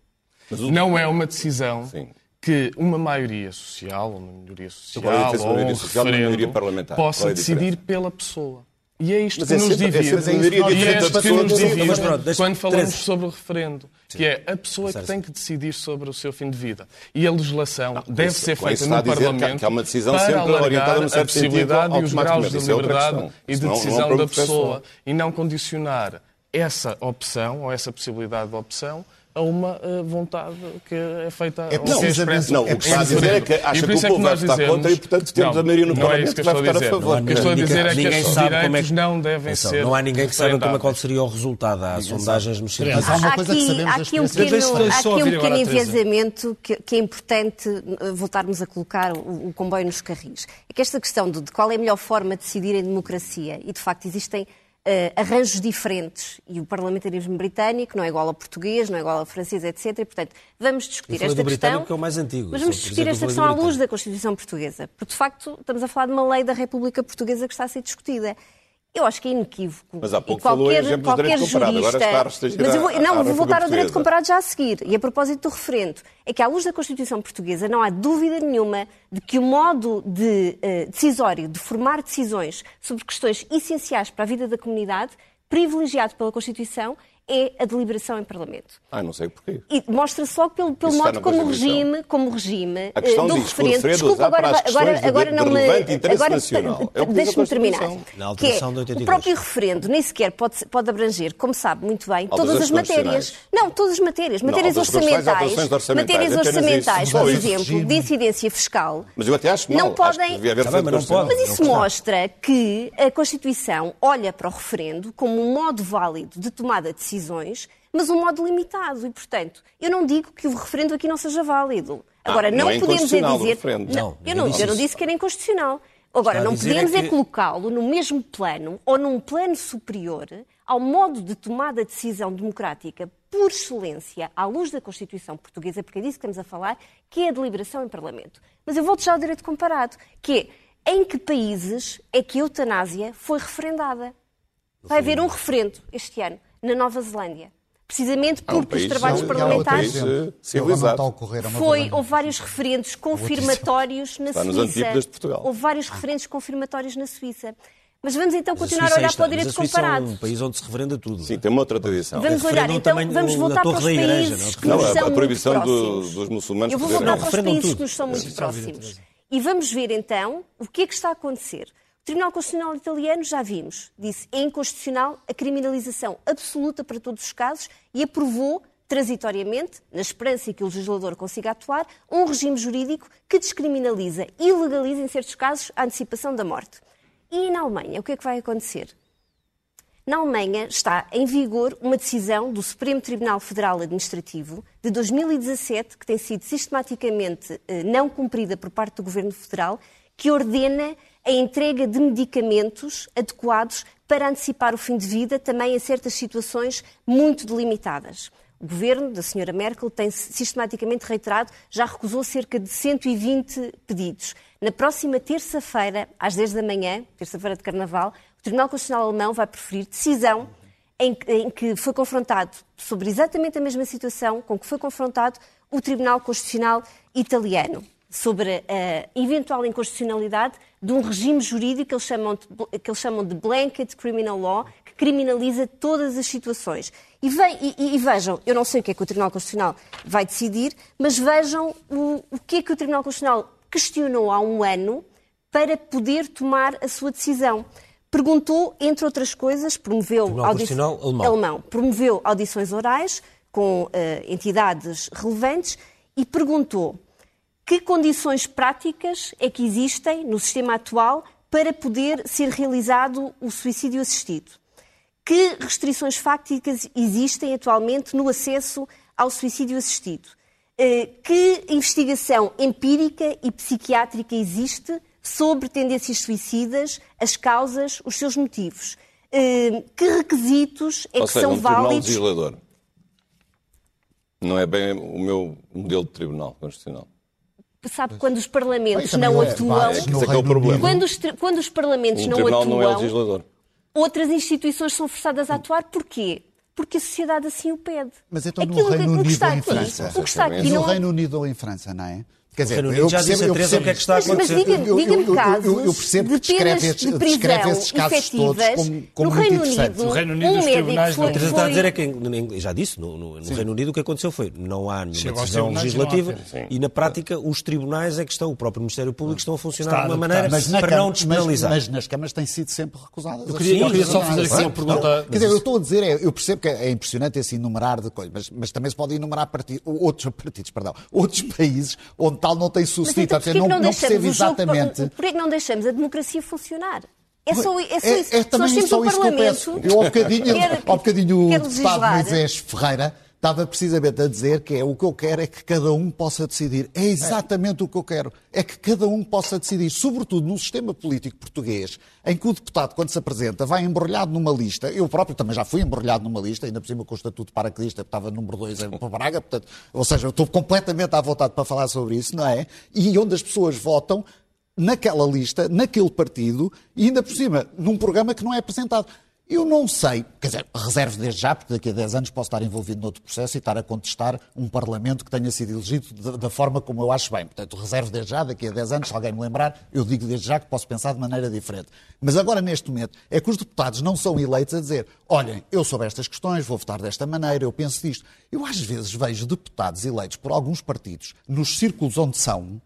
Não é uma decisão Sim. Que uma maioria social, uma minoria é social, ou entre um maioria social e maioria parlamentar? É possa diferença? decidir pela pessoa. E é isto Mas que é nos sempre- é divide. sempre maioria e é isto que nos divide Mas pronto, deixa- quando falamos Teresa. sobre o referendo, que é a pessoa que tem que decidir sobre o seu fim de vida. E a legislação deve isso- ser feita no Parlamento que há uma decisão para sempre orientada a possibilidade e os graus de é liberdade e de não- não é decisão da pessoa e não condicionar essa opção ou essa possibilidade de opção a uma eh, vontade que é feita É que é expressa Não, o que em está a dizer é que acha que o é povo vai votar dizemos- contra e, portanto, temos Não, a maioria no não é Parlamento isso que que vai eu estou a votar a favor. O que eu estou a dizer é que ninguém estes sabe como é que- direitos não devem ser não há ninguém que saiba como, referendáveis. qual seria o resultado. Há sondagens nos Mas há uma coisa que aqui, sabemos um pequeno, enviesamento que, que é importante eh, voltarmos a colocar o, comboio nos carris. É que esta questão de, qual é a melhor forma de decidir em democracia, e de facto existem arranjos diferentes, e o parlamentarismo britânico não é igual ao português, não é igual ao francês, etc. E, portanto, vamos discutir esta do britânico questão. que é o mais antigo. Mas vamos discutir esta questão à luz britânico. da Constituição Portuguesa, porque de facto estamos a falar de uma lei da República Portuguesa que está a ser discutida. Eu acho que é inequívoco. Mas há pouco E falou em qualquer, qualquer direito comparado, agora jurista... está a restringir Mas eu vou, não, vou voltar ao direito comparado já a seguir. E a propósito do referendo, é que à luz da Constituição Portuguesa não há dúvida nenhuma de que o modo de, eh, decisório de formar decisões sobre questões essenciais para a vida da comunidade, privilegiado pela Constituição, é a deliberação em Parlamento. Ah, não sei porquê. E mostra-se logo pelo, pelo modo como o regime, como regime A questão eh, do que referendo. referendo Desculpa, agora, questões agora, de agora não me. Agora. É que deixe-me terminar. Que é, alteração de 82. o próprio referendo nem sequer pode, pode abranger, como sabe muito bem, todas as matérias. Não, todas as matérias. Não, Matérias constitucionais, orçamentais, matérias orçamentais, Só por exemplo, de incidência fiscal. Mas eu até acho mal. Não que podem- mas não isso mostra que a Constituição olha para o referendo como um modo válido de tomada de decisões, mas um modo limitado. E, portanto, eu não digo que o referendo aqui não seja válido. Agora, Ah, não não, é podemos é o dizer. Não, Não, eu, não, disse eu não disse que era inconstitucional. Agora, não podemos é é, que- colocá-lo no mesmo plano ou num plano superior ao modo de tomada de decisão democrática por excelência, à luz da Constituição Portuguesa, porque é disso que estamos a falar, que é a deliberação em Parlamento. Mas eu volto já ao direito comparado, que é em que países é que a eutanásia foi referendada? Vai haver um referendo este ano, na Nova Zelândia. Precisamente Ah, um porque os trabalhos é um parlamentares eh, não civilizado. a ocorrer a uma foi, houve vários referendos confirmatórios na Suíça. antípodas de Portugal. Houve vários referendos confirmatórios na Suíça. Mas vamos então a continuar a Suíça olhar está- para o mas direito a comparado. É um país onde se referenda tudo. Sim, tem uma outra tradição. Vamos É olhar, então, vamos voltar para os países não? que Não, nos a- são a muito proibição dos muçulmanos Eu vou voltar Não, para os países tudo. que nos são muito a próximos. E vamos ver então o que é que está a acontecer. O Tribunal Constitucional Italiano, já vimos, disse é inconstitucional a criminalização absoluta para todos os casos e aprovou transitoriamente, na esperança que o legislador consiga atuar, um regime jurídico que descriminaliza e legaliza, em certos casos, a antecipação da morte. E na Alemanha, o que é que vai acontecer? Na Alemanha está em vigor uma decisão do Supremo Tribunal Federal Administrativo de 2017, que tem sido sistematicamente eh, não cumprida por parte do Governo Federal, que ordena a entrega de medicamentos adequados para antecipar o fim de vida, também em certas situações muito delimitadas. O governo da senhora Merkel tem sistematicamente reiterado, já recusou cerca de 120 pedidos. Na próxima terça-feira, às 10 da manhã, terça-feira de Carnaval, o Tribunal Constitucional Alemão vai preferir decisão em, que foi confrontado sobre exatamente a mesma situação com que foi confrontado o Tribunal Constitucional italiano sobre a eventual inconstitucionalidade de um regime jurídico que eles chamam de, que eles chamam de blanket criminal law, que criminaliza todas as situações. E, e, e, vejam, eu não sei o que é que o Tribunal Constitucional vai decidir, mas vejam o, o que é que o Tribunal Constitucional questionou há um ano para poder tomar a sua decisão. Perguntou, entre outras coisas, promoveu, audi alemão. alemão. promoveu audições orais com uh, entidades relevantes e perguntou que condições práticas é que existem no sistema atual para poder ser realizado o suicídio assistido? Que restrições fáticas existem atualmente no acesso ao suicídio assistido? Eh, que investigação empírica e psiquiátrica existe sobre tendências suicidas, as causas, os seus motivos? Eh, que requisitos é Ou que seja, são um válidos? legislador. Não é bem o meu modelo de tribunal constitucional sabe quando os parlamentos não é, atuam. É, é, é o problema. Quando os, quando os parlamentos um não atuam. não é legislador. Outras instituições são forçadas a atuar. Porquê? Porque a sociedade assim o pede. Mas então no Reino Unido ou em França? O que está aqui no não... Reino Unido ou em França, não é? Quer dizer, eu já percebo, disse a Teresa o que é que está a acontecer. Mas, mas diga-me diga casos eu, eu, eu percebo que descreve, estes, de descreve esses casos todos como, como no muito Reino interessantes. Unido, no Reino Unido, um os tribunais foi, não... A Teresa está a dizer é que, já disse, no, no, no Reino Unido o que aconteceu foi, não há nenhuma decisão legislativa e na prática os tribunais é que estão, o próprio Ministério Público estão a funcionar de uma maneira para não despenalizar. Mas, nas câmaras têm sido sempre recusadas. Eu queria, eu queria só fazer aqui uma pergunta. Quer dizer, eu estou a dizer, é, eu percebo que é impressionante esse enumerar de coisas, mas, mas também se pode enumerar outros partidos, perdão, outros países onde tal não tem sucedido. Não, não percebo exatamente. Porquê que não deixamos a democracia funcionar? É só, é só isso. É, é também só um isso que eu peço. Eu, ao bocadinho, quer, ao bocadinho o deputado Moisés Ferreira estava precisamente a dizer que é o que eu quero é que cada um possa decidir. É exatamente o que eu quero. É que cada um possa decidir, sobretudo no sistema político português, em que o deputado, quando se apresenta, vai embrulhado numa lista. Eu próprio também já fui embrulhado numa lista, ainda por cima com o estatuto paraquedista, que estava número 2 em Braga, portanto, ou seja, eu estou completamente à vontade para falar sobre isso, não é? E onde as pessoas votam naquela lista, naquele partido, e ainda por cima, num programa que não é apresentado. Eu não sei, quer dizer, reservo desde já, porque daqui a 10 anos posso estar envolvido noutro processo e estar a contestar um Parlamento que tenha sido elegido da forma como eu acho bem. Portanto, reservo desde já, daqui a 10 anos, se alguém me lembrar, eu digo desde já que posso pensar de maneira diferente. Mas agora, neste momento, é que os deputados não são eleitos a dizer olhem, eu sobre estas questões, vou votar desta maneira, eu penso disto. Eu às vezes vejo deputados eleitos por alguns partidos, nos círculos onde são,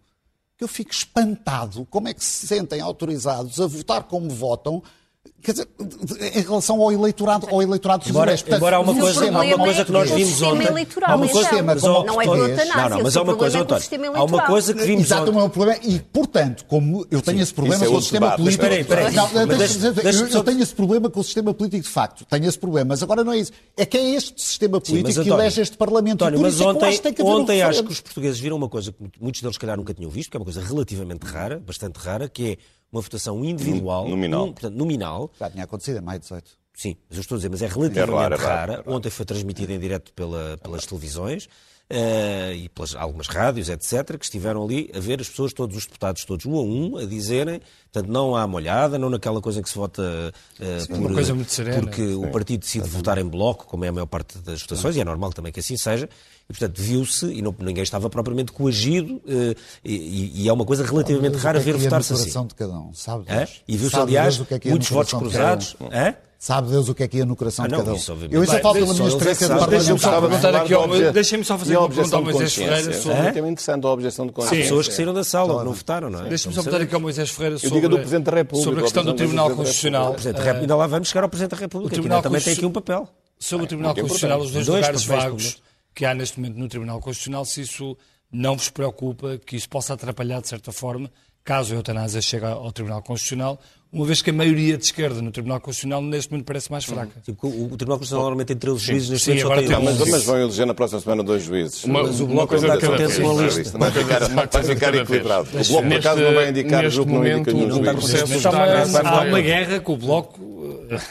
que eu fico espantado como é que se sentem autorizados a votar como votam Quer dizer, em relação ao eleitorado, ao eleitorado embora, Portanto, embora há uma coisa, há uma coisa que nós vimos ontem. Há uma coisa, sistema mas, não, não é não, não, mas há uma coisa, António, há uma coisa que vimos Exato, ontem. é um problema e, portanto, como eu tenho Sim, esse problema é com o sistema político. Espera aí, espera aí. Não, deixa, deixa, eu, eu tenho esse problema com o sistema político de facto. Tenho esse problema, mas agora não é isso. É que é este sistema político Sim, mas, que elege este Parlamento. António, mas ontem, é ontem, acho que os portugueses viram uma coisa que muitos deles, se calhar, nunca tinham visto, que é uma coisa relativamente rara, bastante rara, que é uma votação individual, nominal. Um, portanto, nominal. Já tinha acontecido em maio de 18. Sim, mas eu estou a dizer, mas é relativamente é rara, rara. rara, rara. Ontem foi transmitida em direto pela, pelas televisões uh, e pelas algumas rádios, etc., que estiveram ali a ver as pessoas, todos os deputados, todos um a um, a dizerem, portanto, não há molhada, não naquela coisa em que se vota uh, Sim, por, coisa muito serena. porque Sim. o partido decide votar em bloco, como é a maior parte das votações, e é normal também que assim seja, e, portanto, viu-se, e não, ninguém estava propriamente coagido, uh, e, e, é uma coisa relativamente rara ver votar-se assim. de cada um, sabe E viu-se, aliás, é muitos votos cruzados. Sabe Deus o que é que ia no coração ah, não, de cada um. Isso, eu isso falo pela minha experiência de Deixa-me só perguntar. aqui, deixem-me só fazer uma pergunta ao Moisés Ferreira sobre... É muito interessante a objeção de consciência. Há pessoas que saíram da sala, que não votaram, não é? Deixa-me só perguntar aqui ao Moisés Ferreira sobre, do Presidente da República, sobre a questão do Tribunal Constitucional. Ainda lá vamos chegar ao Presidente da República, que também tem aqui um papel. Sobre o Tribunal Constitucional, os dois lugares vagos que há neste momento no Tribunal Constitucional, se isso não vos preocupa, que isso possa atrapalhar, de certa forma, caso a eutanásia chegue ao Tribunal Constitucional, uma vez que a maioria de esquerda no Tribunal Constitucional neste momento parece mais fraca. Sim, o, o, Tribunal Constitucional normalmente tem 13 juízes, neste momento agora tem mas, mas, vão eleger na próxima semana dois juízes. Uma, mas o Bloco coisa está contente com a lista. Vai ficar, vai ficar equilibrado. O Bloco, por acaso, não vai indicar o grupo não indica nenhum juiz. Há uma guerra com o Bloco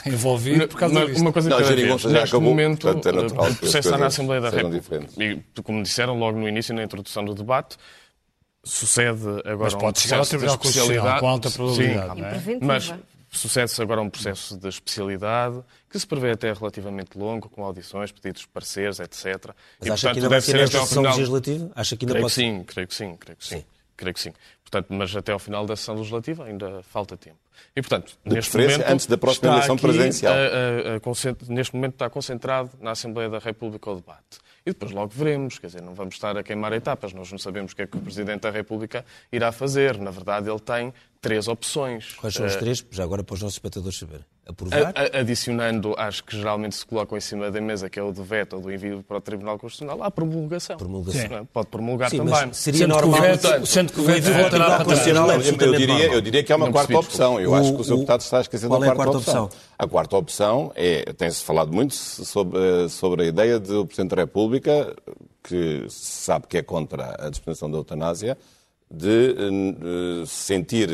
envolvido por causa uma, disto. uma coisa já Neste acabou, momento, portanto, é natural o que processo está na Assembleia da República. E, como disseram logo no início, na introdução do debate, sucede agora Mas um pode chegar ao processo de Tribunal Constitucional com alta probabilidade, Sim, não é? Mas sucede-se agora um processo de especialidade que se prevê até relativamente longo, com audições, pedidos de pareceres, etc. Mas E, acha que portanto, ainda vai deve ser ao sessão legislativa? Acha que ainda Creio pode que sim, creio que sim, creio que sim. Sim. Creio que sim. Portanto, mas até ao final da sessão legislativa ainda falta tempo. E, portanto, De neste momento, antes da próxima eleição presidencial. a- a- a neste momento está concentrado na Assembleia da República o debate. E depois logo veremos, quer dizer, não vamos estar a queimar etapas, nós não sabemos o que é que o Presidente da República irá fazer. Na verdade, ele tem três opções. Quais são os Eh, três? Já agora para os nossos espectadores saberem. Aprovar? a- a- adicionando às que geralmente se colocam em cima da mesa, que é o do veto ou do envio para o Tribunal Constitucional, há promulgação. Promulgação. Não é? Pode promulgar Sim, também. mas seria Sendo que o normal. veto- sendo que o veto envio voltará ao Tribunal para trás. Constitucional é eu, diria, eu diria que há uma Não quarta percebi, opção. Eu O- acho que o Sr. o- Deputado está esquecendo qual a é a quarta, opção. opção? A quarta opção é, tem-se falado muito sobre, eh, sobre a ideia do Presidente da República, que se sabe que é contra a dispensação da eutanásia, de eh, se sentir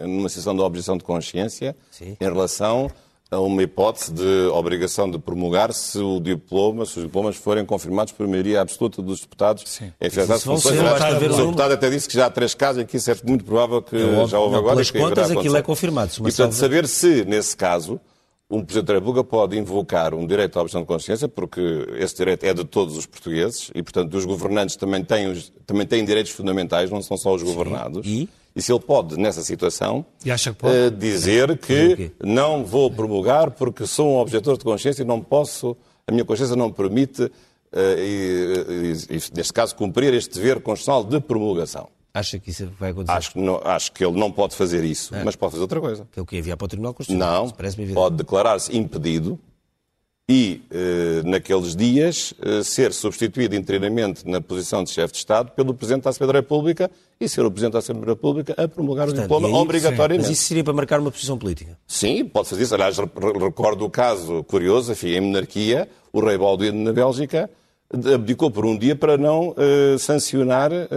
numa situação de objeção de consciência Sim. em relação a uma hipótese de obrigação de promulgar se o diploma, se os diplomas forem confirmados por maioria absoluta dos deputados. Sim. É funções. O deputado até disse que já há três casos isso é muito provável que óbvio. já houve Não, agora. pelas e que contas, aquilo é confirmado. E, portanto, saber se, nesse caso, um Presidente da República pode invocar um direito à objeção de consciência, porque esse direito é de todos os portugueses, e, portanto, os governantes também têm, os- também têm direitos fundamentais, não são só os governados. E? se ele pode, nessa situação, E que eh, dizer que não vou promulgar porque sou um objetor de consciência e não posso, a minha consciência não permite, eh, e, e, e, neste caso, cumprir este dever constitucional de promulgação. Acha que isso vai acontecer? Acho que, não- acho que ele não pode fazer isso, mas pode fazer outra coisa. Que é o que enviar para o Tribunal Constitucional. Não, pode declarar-se impedido e, eh, naqueles dias, eh, ser substituído interinamente na posição de chefe de Estado pelo Presidente da Assembleia da República e ser o Presidente da Assembleia da República a promulgar Portanto, o diploma aí- obrigatoriamente. Mas isso seria para marcar uma posição política. Sim, pode fazer isso. Aliás, re- recordo o caso curioso, enfim, em monarquia, o rei Balduino na Bélgica abdicou por um dia para não eh, sancionar eh,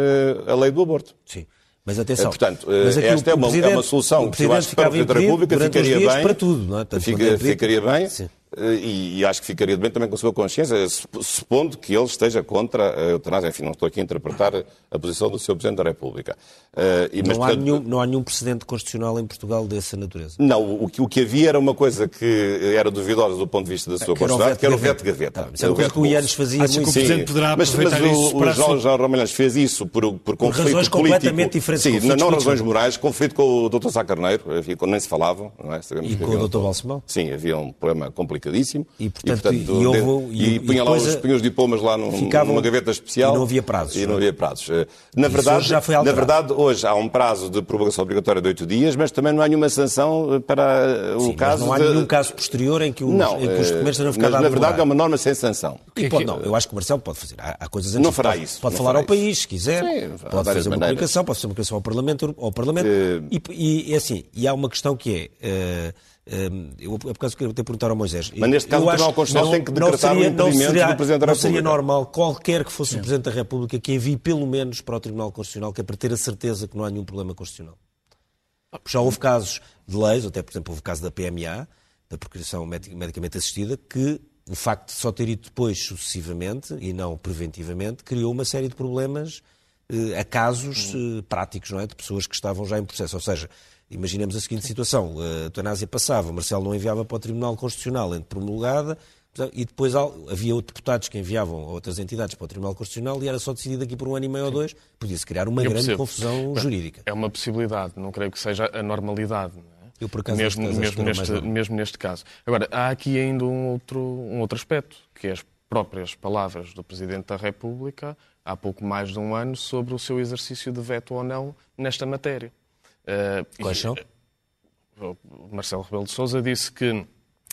a lei do aborto. Sim. Mas atenção. Eh, portanto, mas esta é uma- é uma solução que eu acho que para impedido República ficaria bem. para tudo, não é? Portanto, Fica- ficaria bem. Sim. Eh, E, e acho que ficaria bem também com a sua consciência, sup- supondo que ele esteja contra a eutanásia. Enfim, não estou aqui a interpretar a posição do Sr. Presidente da República. Eh, e- mas, Não há, portanto, nenhum, não há nenhum precedente constitucional em Portugal dessa natureza. Não, o que, o que havia era uma coisa que era duvidosa do ponto de vista da sua Que era o constitucionalidade, veto que era o gaveta. veto gaveta. Tá, isso é uma coisa O que o Ianes fazia que muito. o Presidente poderá mas, mas o, para o João, João Ramalhães fez isso por, por conflito razões político. completamente diferentes, Sim, não, não razões morais, conflito com o Dr. Sá Carneiro, nem se falavam, não é? Sabemos E que com o Dr. Balsemão? Sim, havia um problema complicadíssimo. E, portanto, e de- houve- e, e- punha e lá os, a- punha os diplomas lá num- Ficavam- numa gaveta especial. e não havia prazos, E não é? havia prazos. Eh, Na verdade, hoje já foi na verdade, hoje há um prazo de prorrogação obrigatória de oito dias, mas também não há nenhuma sanção eh, para eh, o Sim, mas caso não há de- nenhum caso posterior em que os, Não, em que os documentos tenham mas ficado a na verdade é uma norma sem sanção. E pode, não, eu acho que o Marcelo pode fazer. Há, há coisas antes. Não fará pode, isso, Pode falar ao isso. país, se quiser. Sim, pode fazer uma maneiras. comunicação, pode fazer uma comunicação ao Parlamento. Ao Parlamento e, e, e assim, e há uma questão que é. eh, eu, é por causa que eu até perguntar ao Moisés. Mas neste caso o Tribunal Constitucional não- tem que não decretar o seria- não impedimento seria- do Presidente da Não seria República. normal qualquer que fosse o Presidente da República que envie pelo menos para o Tribunal Constitucional, que é para ter a certeza que não há nenhum problema constitucional. Já houve casos de leis, até por exemplo houve o caso da PMA, da Procriação Medi- Medicamente Assistida, que o facto de só ter ido depois sucessivamente e não preventivamente criou uma série de problemas eh, a casos eh, práticos, não é? De pessoas que estavam já em processo. Ou seja, imaginemos a seguinte situação: a eutanásia passava, o Marcelo não enviava para o Tribunal Constitucional entre promulgada. E depois havia deputados que enviavam a outras entidades para o Tribunal Constitucional e era só decidido aqui por um ano e meio ou dois. Podia-se criar uma Eu grande percebo. confusão jurídica. É uma possibilidade, não creio que seja a normalidade. não é? Eu, por acaso, mesmo, mesmo, neste, mesmo neste caso. Agora, há aqui ainda um outro, um outro aspecto, que é as próprias palavras do Presidente da República, há pouco mais de um ano, sobre o seu exercício de veto ou não nesta matéria. Eh, Quais são? o Marcelo Rebelo de Sousa disse que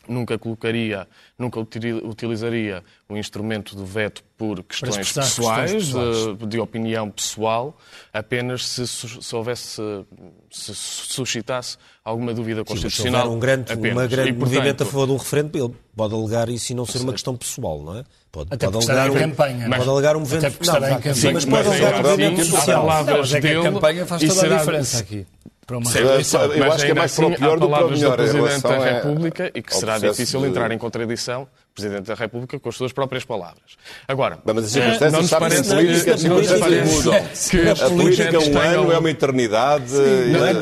nunca colocaria, nunca utili- utilizaria o instrumento do veto por questões pessoais, questões De, de opinião pessoal, apenas se, se houvesse, se suscitasse alguma dúvida Sim, mas se constitucional. houver um grande, apenas. uma grande E, portanto, movimento a favor de um referendo, ele pode alegar isso e não ser uma questão pessoal, não é? Pode, Até pode estará alegar em um, campanha, Pode mas- alegar um movimento em não, campanha. sim, mas Mas pode é alegar um movimento há social. palavras Não, mas é que a campanha faz toda a diferença aqui. Para uma reeleição. eu Mas acho que é mais para o assim, pior há do que para o palavras melhor do em Presidente da relação a- República e que será difícil de- entrar em contradição, Presidente da República, com as suas próprias palavras. Agora, Mas as eh, circunstâncias não parece que política, que, as não parece mudam. que os A política projetos um ano é uma eternidade Não é?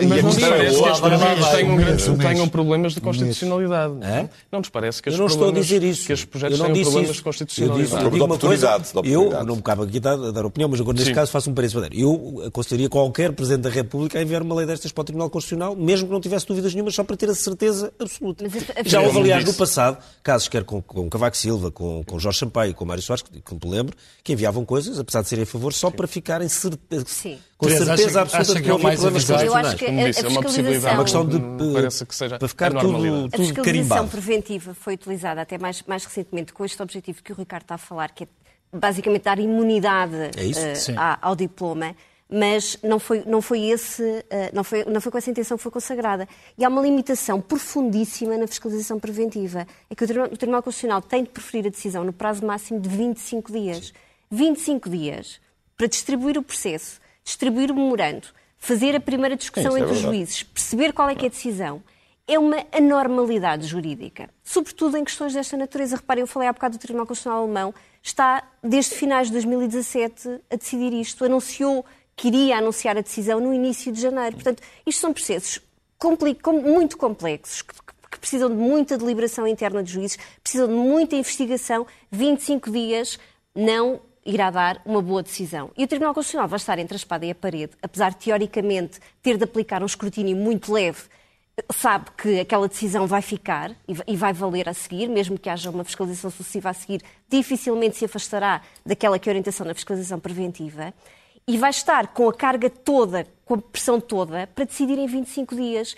e, e a Mas não nos questão é parece que estes projetos tenham, grandes- tenham problemas de constitucionalidade. É? Não nos parece que Eu estes não estou a problemas- dizer isso. que estes projetos eu não tenham problemas isso. de Eu, disse, constitucionalidade. eu digo uma coisa, eu não me cabe aqui dar, dar opinião, mas agora neste Sim. caso faço um parênteses. Eu aconselharia qualquer Presidente da República a enviar uma lei destas para o Tribunal Constitucional, mesmo que não tivesse dúvidas nenhumas, só para ter a certeza absoluta. Já houve, aliás, no passado, casos quer com, com Cavaco Silva, com, com Jorge Sampaio, com Mário Soares, que, que me lembro, que enviavam coisas, apesar de serem a favor, só para ficarem certe- Sim. com Teresa, certeza acha- absoluta acha de que que é o não havia mais problemas constitucionais. acho que Como a- disse, a é uma possibilidade. fiscalização- É uma questão de, que seja para ficar a tudo, normalidade. A tudo fiscalização carimbado. preventiva foi utilizada até mais, mais recentemente com este objetivo que o Ricardo está a falar, que é basicamente dar imunidade É Sim. à- ao diploma, mas não foi, não foi esse, eh, não foi, não foi com essa intenção que foi consagrada. E há uma limitação profundíssima na fiscalização preventiva. É que o Tribunal, o Tribunal Constitucional tem de preferir a decisão no prazo máximo de 25 dias. 25 dias para distribuir o processo, distribuir o memorando, fazer a primeira discussão Sim, é entre os verdade. juízes, perceber qual é que é a decisão, é uma anormalidade jurídica. Sobretudo em questões desta natureza. Reparem, eu falei há bocado do Tribunal Constitucional Alemão, está desde finais de 2017 a decidir isto. Anunciou que iria anunciar a decisão no início de janeiro. Portanto, isto são processos compli- com- muito complexos, que, precisam de muita deliberação interna de juízes, precisam de muita investigação. 25 dias não irá dar uma boa decisão. E o Tribunal Constitucional vai estar entre a espada e a parede, apesar de teoricamente ter de aplicar um escrutínio muito leve, sabe que aquela decisão vai ficar e vai valer a seguir, mesmo que haja uma fiscalização sucessiva a seguir, dificilmente se afastará daquela que é a orientação na fiscalização preventiva e vai estar com a carga toda, com a pressão toda, para decidir em 25 dias.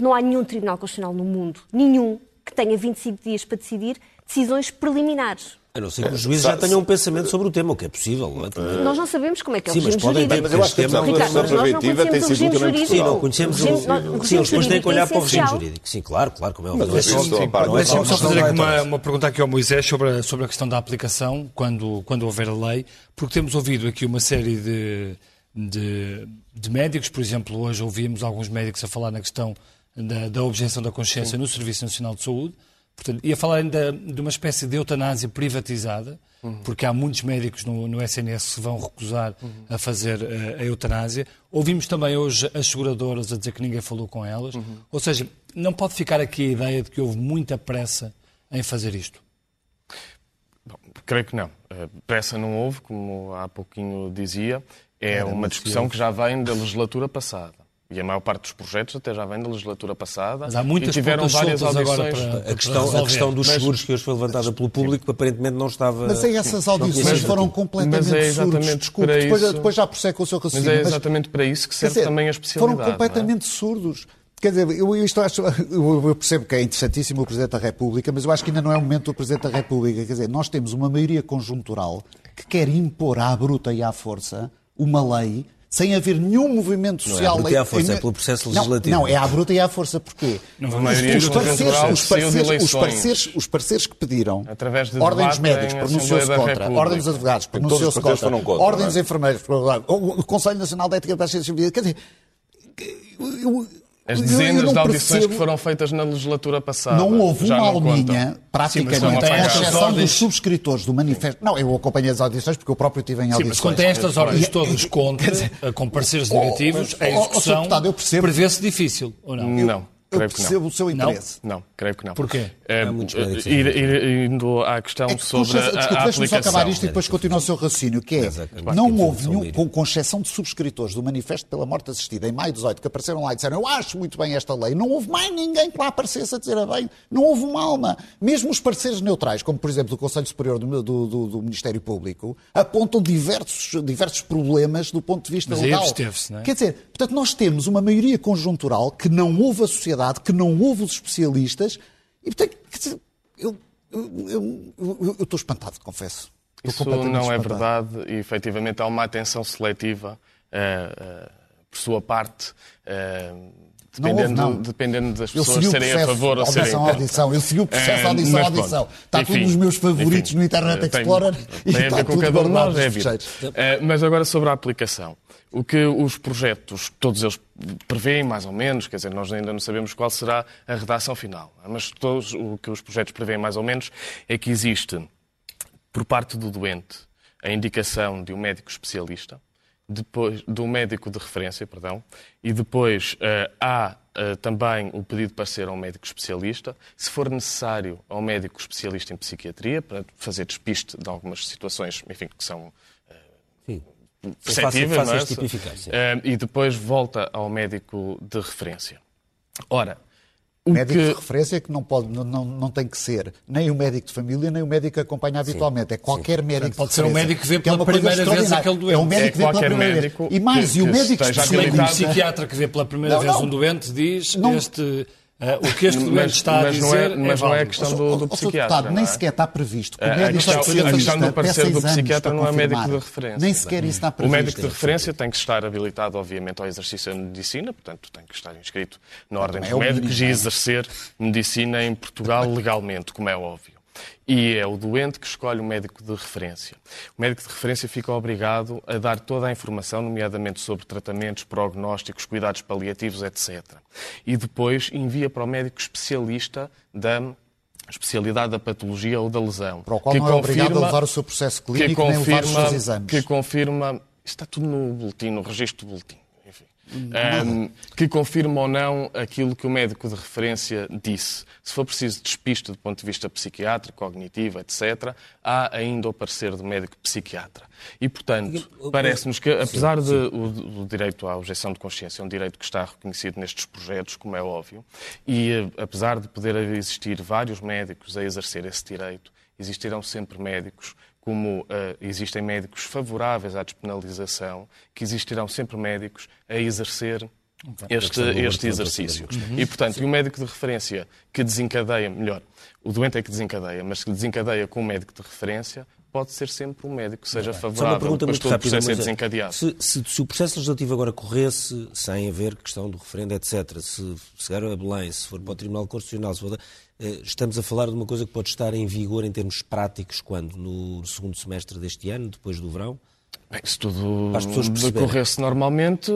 Não há nenhum Tribunal Constitucional no mundo, nenhum, que tenha 25 dias para decidir decisões preliminares. A não ser que os juízes já tenham um pensamento sobre o tema, o que é possível. não é? Nós não sabemos como é que é o Sim, mas regime podem ter- Mas eu acho que a não preventiva tem sido regime útil em jurídico. Sim, não conhecemos O regime- Sim, eles depois têm que olhar para o regime jurídico. Sim, claro, claro, como é Mas óbvio. é é Deixa-me só questão fazer aqui uma, pergunta aqui ao Moisés sobre a, questão da aplicação, quando, houver a lei, porque temos ouvido aqui uma série de, de, de médicos, por exemplo, hoje ouvimos alguns médicos a falar na questão da, da objeção da consciência no Serviço Nacional de Saúde, portanto, e a falar ainda de uma espécie de eutanásia privatizada, porque há muitos médicos no, no SNS que vão recusar a fazer eh, a eutanásia. Ouvimos também hoje as seguradoras a dizer que ninguém falou com elas. Ou seja, não pode ficar aqui a ideia de que houve muita pressa em fazer isto. Creio que não. Eh, Pressa não houve, como há pouquinho dizia. É uma discussão que já vem da legislatura passada. E a maior parte dos projetos até já vem da legislatura passada. Mas há muitas e tiveram várias soltas agora audições. para- A questão, a questão dos Mas- seguros que hoje foi levantada pelo público aparentemente não estava. Mas aí essas audições Mas- foram mas completamente é exatamente surdos. Desculpe, para depois, isso- depois já prossegue com o seu Mas raciocínio. é exatamente para isso que serve dizer, também a especialidade. Foram completamente surdos. Quer dizer, eu, isto acho, eu, eu percebo que é interessantíssimo o Presidente da República, mas eu acho que ainda não é o momento do Presidente da República. Quer dizer, nós temos uma maioria conjuntural que quer impor à bruta e à força uma lei sem haver nenhum movimento Não é à social. bruta e à força, é pelo processo Não, legislativo. Não, é à bruta e à força. Porquê? Não, os, os, parceiros, os, parceiros, os, parceiros, os parceiros que pediram Através de Ordem dos debate médicos pronunciou-se da contra. Ordem dos advogados pronunciou-se contra, contra, Ordem não é? dos enfermeiros, o, o Conselho Nacional de Ética Ciências Jurídicas. Quer dizer, eu- eu- As dezenas de audições percebo- que foram feitas na legislatura passada. Não houve uma não contam. alminha, Sim, praticamente, estas exceção dos subscritores do manifesto. Não, eu acompanhei as audições porque eu próprio estive em Sim, audições. mas quando tem estas ordens todas contra, com pareceres negativos, a oh, oh, Sr. execução Deputado, eu percebo- prevê-se difícil, ou não? Não, Eu creio que não. percebo o seu Não? interesse. Não, creio que não. Porquê? É, Há muitos médicos ir, ir- indo à questão É que, sobre a, desculpe, a deixe-me só aplicação. acabar isto e depois continua o seu raciocínio, que é, Exato. não houve nenhum, com, com exceção de subscritores do Manifesto pela Morte Assistida, em maio de 18, que apareceram lá e disseram, eu acho muito bem esta lei, não houve mais ninguém que lá aparecesse a dizer a bem, não houve uma alma. Mesmo os parceiros neutrais, como por exemplo o Conselho Superior do, do- do- do Ministério Público, apontam diversos, diversos problemas do ponto de vista Mas aí legal. absteve-se, não é? Quer dizer, portanto, nós temos uma maioria conjuntural que não houve a sociedade, que não houve os especialistas, e portanto, eu, eu, eu- eu- estou espantado, confesso. Estou Isso não é espantado. verdade e efetivamente há uma atenção seletiva eh, eh, por sua parte. eh, Dependendo, não houve, não. dependendo das pessoas serem a processo favor ou serem contra. audição. Eu segui o processo Eh, audição, mas audição. pronto, Está enfim, tudo nos meus favoritos enfim, no Internet eh, tem- Explorer e Tem a está ver com cada um nós, é a vida. fecheiros. Eh, Mas agora sobre a aplicação. O que os projetos, todos eles prevêem, mais ou menos, quer dizer, nós ainda não sabemos qual será a redação final, mas todos o que os projetos prevêem, mais ou menos, é que existe, por parte do doente, a indicação de um médico especialista, depois de um médico de referência, perdão, e depois eh, há eh, também o pedido de parecer a um médico especialista, se for necessário, a um médico especialista em psiquiatria, para fazer despiste de algumas situações, enfim, que são Sim. perceptíveis, não é? tipificar. Eh, e depois volta ao médico de referência. Ora, o Médico que... de referência que não, pode, não, não, não tem que ser nem o médico de família, nem o médico que acompanha habitualmente. É qualquer médico de pode ser um médico que vê é pela coisa primeira vez aquele doente. É um médico É que vê pela qualquer primeira médico vez. E mais, que- e o que médico especialista... psiquiatra que vê pela primeira Não, vez não. um doente diz Não. este, ah, o que este está a mas dizer não é- mas não é válido. questão do- do psiquiatra, deputado, não nem é? sequer está previsto. que o A- a médico questão- a questão do parecer seis do anos psiquiatra para não é médico confirmar. de referência. Nem sequer isso está O previsto. médico de referência tem que estar habilitado, obviamente, ao exercício da medicina, portanto, tem que estar inscrito na Ordem dos é o Médicos e é? exercer medicina em Portugal legalmente, como é óbvio. E é o doente que escolhe o médico de referência. O médico de referência fica obrigado a dar toda a informação, nomeadamente sobre tratamentos, prognósticos, cuidados paliativos, etc. E depois envia para o médico especialista da especialidade da patologia ou da lesão. Para o qual que não é obrigado a confirma- levar o seu processo que clínico nem levar os seus exames. que confirma. Está tudo no boletim, no registro do boletim. Enfim. Hum, que confirma ou não aquilo que o médico de referência disse. Se for preciso despiste do ponto de vista psiquiátrico, cognitivo, etc., há ainda o parecer do médico psiquiatra. E, portanto, parece-nos que, apesar de o, o direito à objeção de consciência é um direito que está reconhecido nestes projetos, como é óbvio, e eh, apesar de poder existir vários médicos a exercer esse direito, existirão sempre médicos como eh, existem médicos favoráveis à despenalização, que existirão sempre médicos a exercer este, este exercício. Uhum. E, portanto, e o médico de referência que desencadeia, melhor, o doente é que desencadeia, mas que desencadeia com o médico de referência, pode ser sempre um médico que seja Só uma favorável, pergunta muito rápida. processo é é, desencadeado. Se, se- se o processo legislativo agora corresse sem haver questão do referendo, etc., se chegar a Belém, se for para o Tribunal Constitucional, se for, estamos a falar de uma coisa que pode estar em vigor em termos práticos quando? No segundo semestre deste ano, depois do verão? Bem, se tudo decorresse normalmente,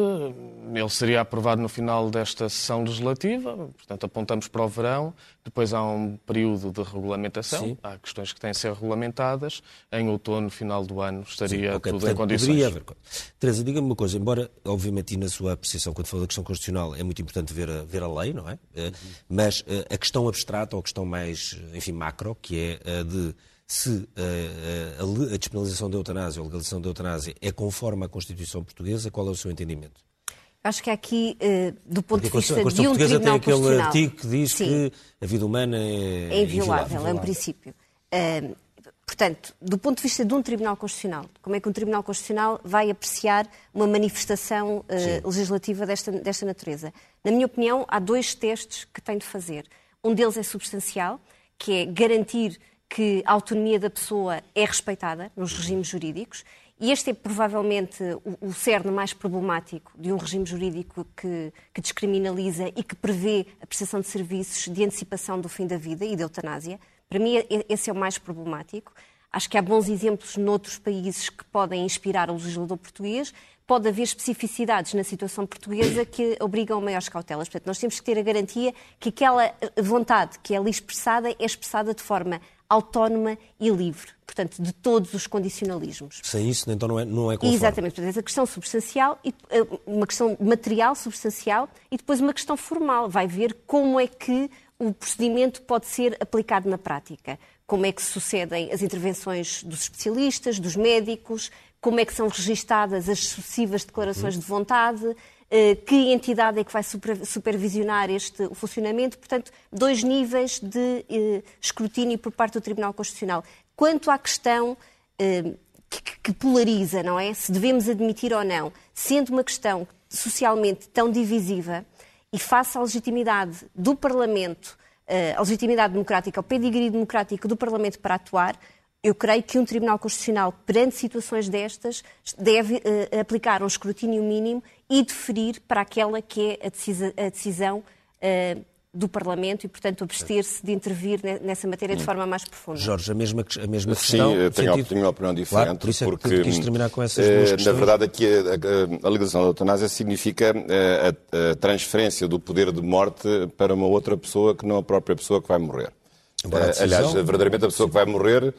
ele seria aprovado no final desta sessão legislativa, portanto apontamos para o verão, depois há um período de regulamentação, Sim. há questões que têm de ser regulamentadas, em outono, final do ano, estaria Ok, tudo portanto, em condições. Poderia haver. Teresa, diga-me uma coisa, embora, obviamente, e na sua apreciação, quando fala da questão constitucional, é muito importante ver a, ver a lei, não é? Eh, Mas eh, a questão abstrata, ou a questão mais, enfim, macro, que é a de se eh, a, le- a despenalização da eutanásia ou a legalização da eutanásia é conforme à Constituição Portuguesa, qual é o seu entendimento? Acho que aqui, eh, do ponto de a vista Constituição, a Constituição de um Portuguesa tem aquele artigo que diz Sim. que a vida humana é, É inviolável, é um princípio. Ahm, portanto, do ponto de vista de um Tribunal Constitucional, como é que um Tribunal Constitucional vai apreciar uma manifestação eh, legislativa desta, desta natureza? Na minha opinião, há dois testes que tem de fazer. Um deles é substancial, que é garantir que a autonomia da pessoa é respeitada nos regimes jurídicos. E este é provavelmente o, o cerne mais problemático de um regime jurídico que, que descriminaliza e que prevê a prestação de serviços de antecipação do fim da vida e da eutanásia. Para mim, esse é o mais problemático. Acho que há bons exemplos noutros países que podem inspirar o legislador português. Pode haver especificidades na situação portuguesa que obrigam a maiores cautelas. Portanto, nós temos que ter a garantia que aquela vontade que é ali expressada é expressada de forma autónoma e livre. Portanto, de todos os condicionalismos. Sem isso, então não é, não é conforme. Exatamente, portanto, essa questão substancial, e, eh, uma questão material substancial e depois uma questão formal. Vai ver como é que o procedimento pode ser aplicado na prática. Como é que sucedem as intervenções dos especialistas, dos médicos, como é que são registadas as sucessivas declarações de vontade, que entidade é que vai super- supervisionar este o funcionamento. Portanto, dois níveis de eh, escrutínio por parte do Tribunal Constitucional. Quanto à questão eh, que, polariza, não é? Se devemos admitir ou não, sendo uma questão socialmente tão divisiva e face à legitimidade do Parlamento, eh, à legitimidade democrática, ao pedigree democrático do Parlamento para atuar, eu creio que um Tribunal Constitucional, perante situações destas, deve uh, aplicar um escrutínio mínimo e deferir para aquela que é a, decisa, a decisão uh, do Parlamento e, portanto, abster-se de intervir nessa matéria de forma mais profunda. Jorge, a mesma, a mesma questão... Sim, tenho, sentido... tenho uma opinião diferente. Claro, por isso é porque, que quis terminar com essas duas questões. Na verdade, aqui a, a, a legislação da eutanásia significa a, a, transferência do poder de morte para uma outra pessoa que não a própria pessoa que vai morrer. Aliás, verdadeiramente a pessoa que vai morrer eh,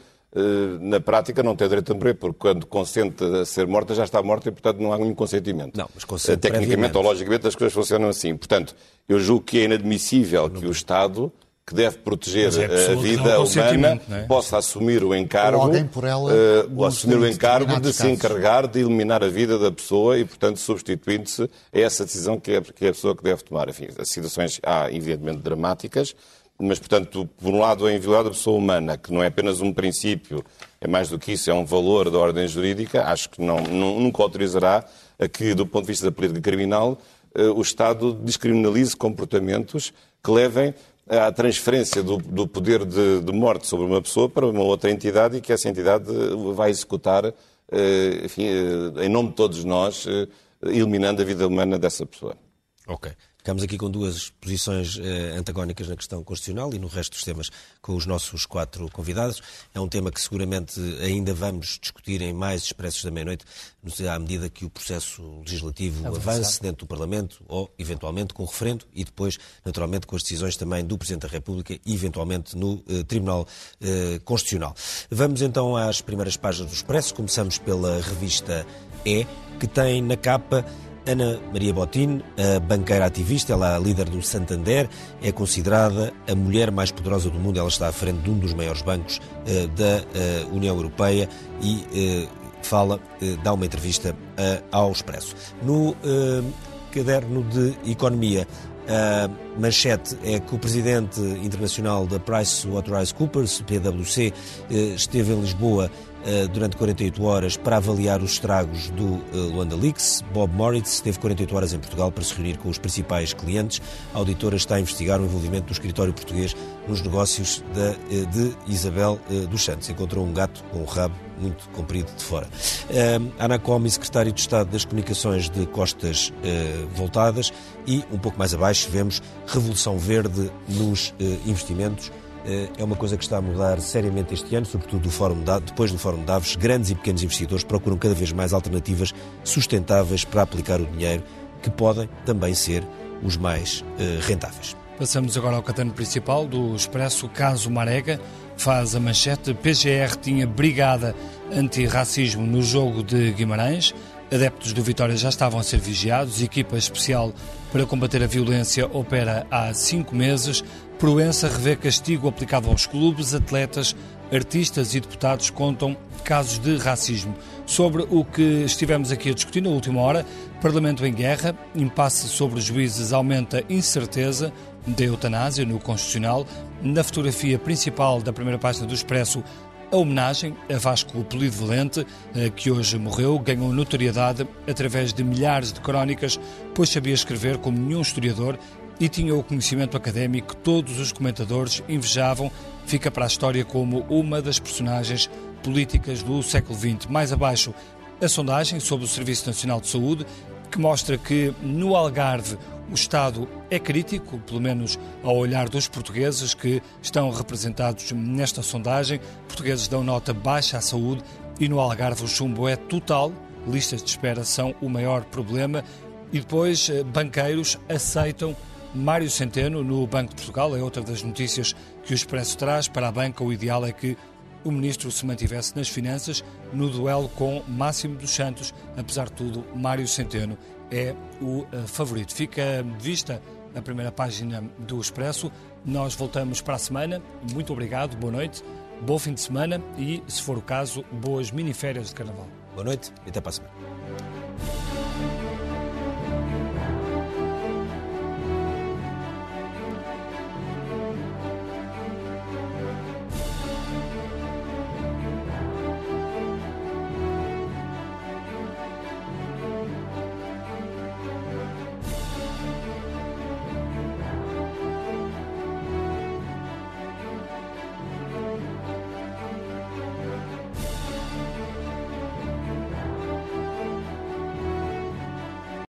na prática não tem direito a morrer, porque quando consente a ser morta já está morta e, portanto, não há nenhum consentimento. Não, mas consente eh, Tecnicamente ou logicamente as coisas funcionam assim. Portanto, eu julgo que é inadmissível que o Estado, que deve proteger é a vida humana, é? possa assumir o encargo, uh, assumir o encargo de se encarregar de eliminar a vida da pessoa e, portanto, substituindo-se a essa decisão que é, que é a pessoa que deve tomar. Enfim, as situações há, evidentemente, dramáticas, mas, portanto, por um lado, a individualidade da pessoa humana, que não é apenas um princípio, é mais do que isso, é um valor da ordem jurídica, acho que não, nunca autorizará a que, do ponto de vista da política criminal, eh, o Estado descriminalize comportamentos que levem à transferência do, do poder de, de, morte sobre uma pessoa para uma outra entidade e que essa entidade vai executar, eh, enfim, eh, em nome de todos nós, eliminando a vida humana dessa pessoa. Ok. Ficamos aqui com duas posições eh, antagónicas na questão constitucional e no resto dos temas com os nossos quatro convidados. É um tema que seguramente ainda vamos discutir em mais expressos da meia-noite, à medida que o processo legislativo avance dentro do Parlamento ou, eventualmente, com o referendo e depois, naturalmente, com as decisões também do Presidente da República e, eventualmente, no eh, Tribunal eh, Constitucional. Vamos então às primeiras páginas do Expresso. Começamos pela revista E, que tem na capa Ana Maria Botin, a banqueira ativista, ela é líder do Santander, é considerada a mulher mais poderosa do mundo. Ela está à frente de um dos maiores bancos uh, da uh, União Europeia e uh, fala, dá uma entrevista ao Expresso. No caderno de Economia, a manchete é que o presidente internacional da PricewaterhouseCoopers, PwC, esteve em Lisboa eh, durante 48 horas para avaliar os estragos do eh, Luanda Leaks. Bob Moritz teve 48 horas em Portugal para se reunir com os principais clientes. A auditora está a investigar o envolvimento do escritório português nos negócios de, eh, Isabel dos Santos. Encontrou um gato com um rabo muito comprido de fora. Ana Comi, secretário de Estado das Comunicações de Costas Voltadas e um pouco mais abaixo vemos Revolução Verde nos investimentos eh, é uma coisa que está a mudar seriamente este ano, sobretudo do Fórum de, depois do Fórum de Davos. Grandes e pequenos investidores procuram cada vez mais alternativas sustentáveis para aplicar o dinheiro, que podem também ser os mais uh, rentáveis. Passamos agora ao caderno principal do Expresso. Caso Marega faz a manchete. PGR tinha brigada anti-racismo no jogo de Guimarães. Adeptos do Vitória já estavam a ser vigiados. Equipa especial para combater a violência opera há cinco meses. Proença revê castigo aplicado aos clubes, atletas, artistas e deputados contam casos de racismo. Sobre o que estivemos aqui a discutir na última hora, Parlamento em guerra, impasse sobre os juízes aumenta incerteza da eutanásia no Constitucional. Na fotografia principal da primeira página do Expresso, a homenagem a Vasco Polido Valente, eh, que hoje morreu, ganhou notoriedade através de milhares de crónicas, pois sabia escrever como nenhum historiador e tinha o conhecimento académico que todos os comentadores invejavam, fica para a história como uma das personagens políticas do século XX. Mais abaixo, a sondagem sobre o Serviço Nacional de Saúde, que mostra que no Algarve o Estado é crítico, pelo menos ao olhar dos portugueses que estão representados nesta sondagem. Portugueses dão nota baixa à saúde e no Algarve o chumbo é total. Listas de espera são o maior problema. E depois, eh, banqueiros aceitam Mário Centeno, no Banco de Portugal, é outra das notícias que o Expresso traz. Para a banca, o ideal é que o ministro se mantivesse nas finanças no duelo com Máximo dos Santos. Apesar de tudo, Mário Centeno é o uh, favorito. Fica vista a primeira página do Expresso. Nós voltamos para a semana. Muito obrigado, boa noite, bom fim de semana e, se for o caso, boas miniférias de Carnaval. Boa noite e até para a semana.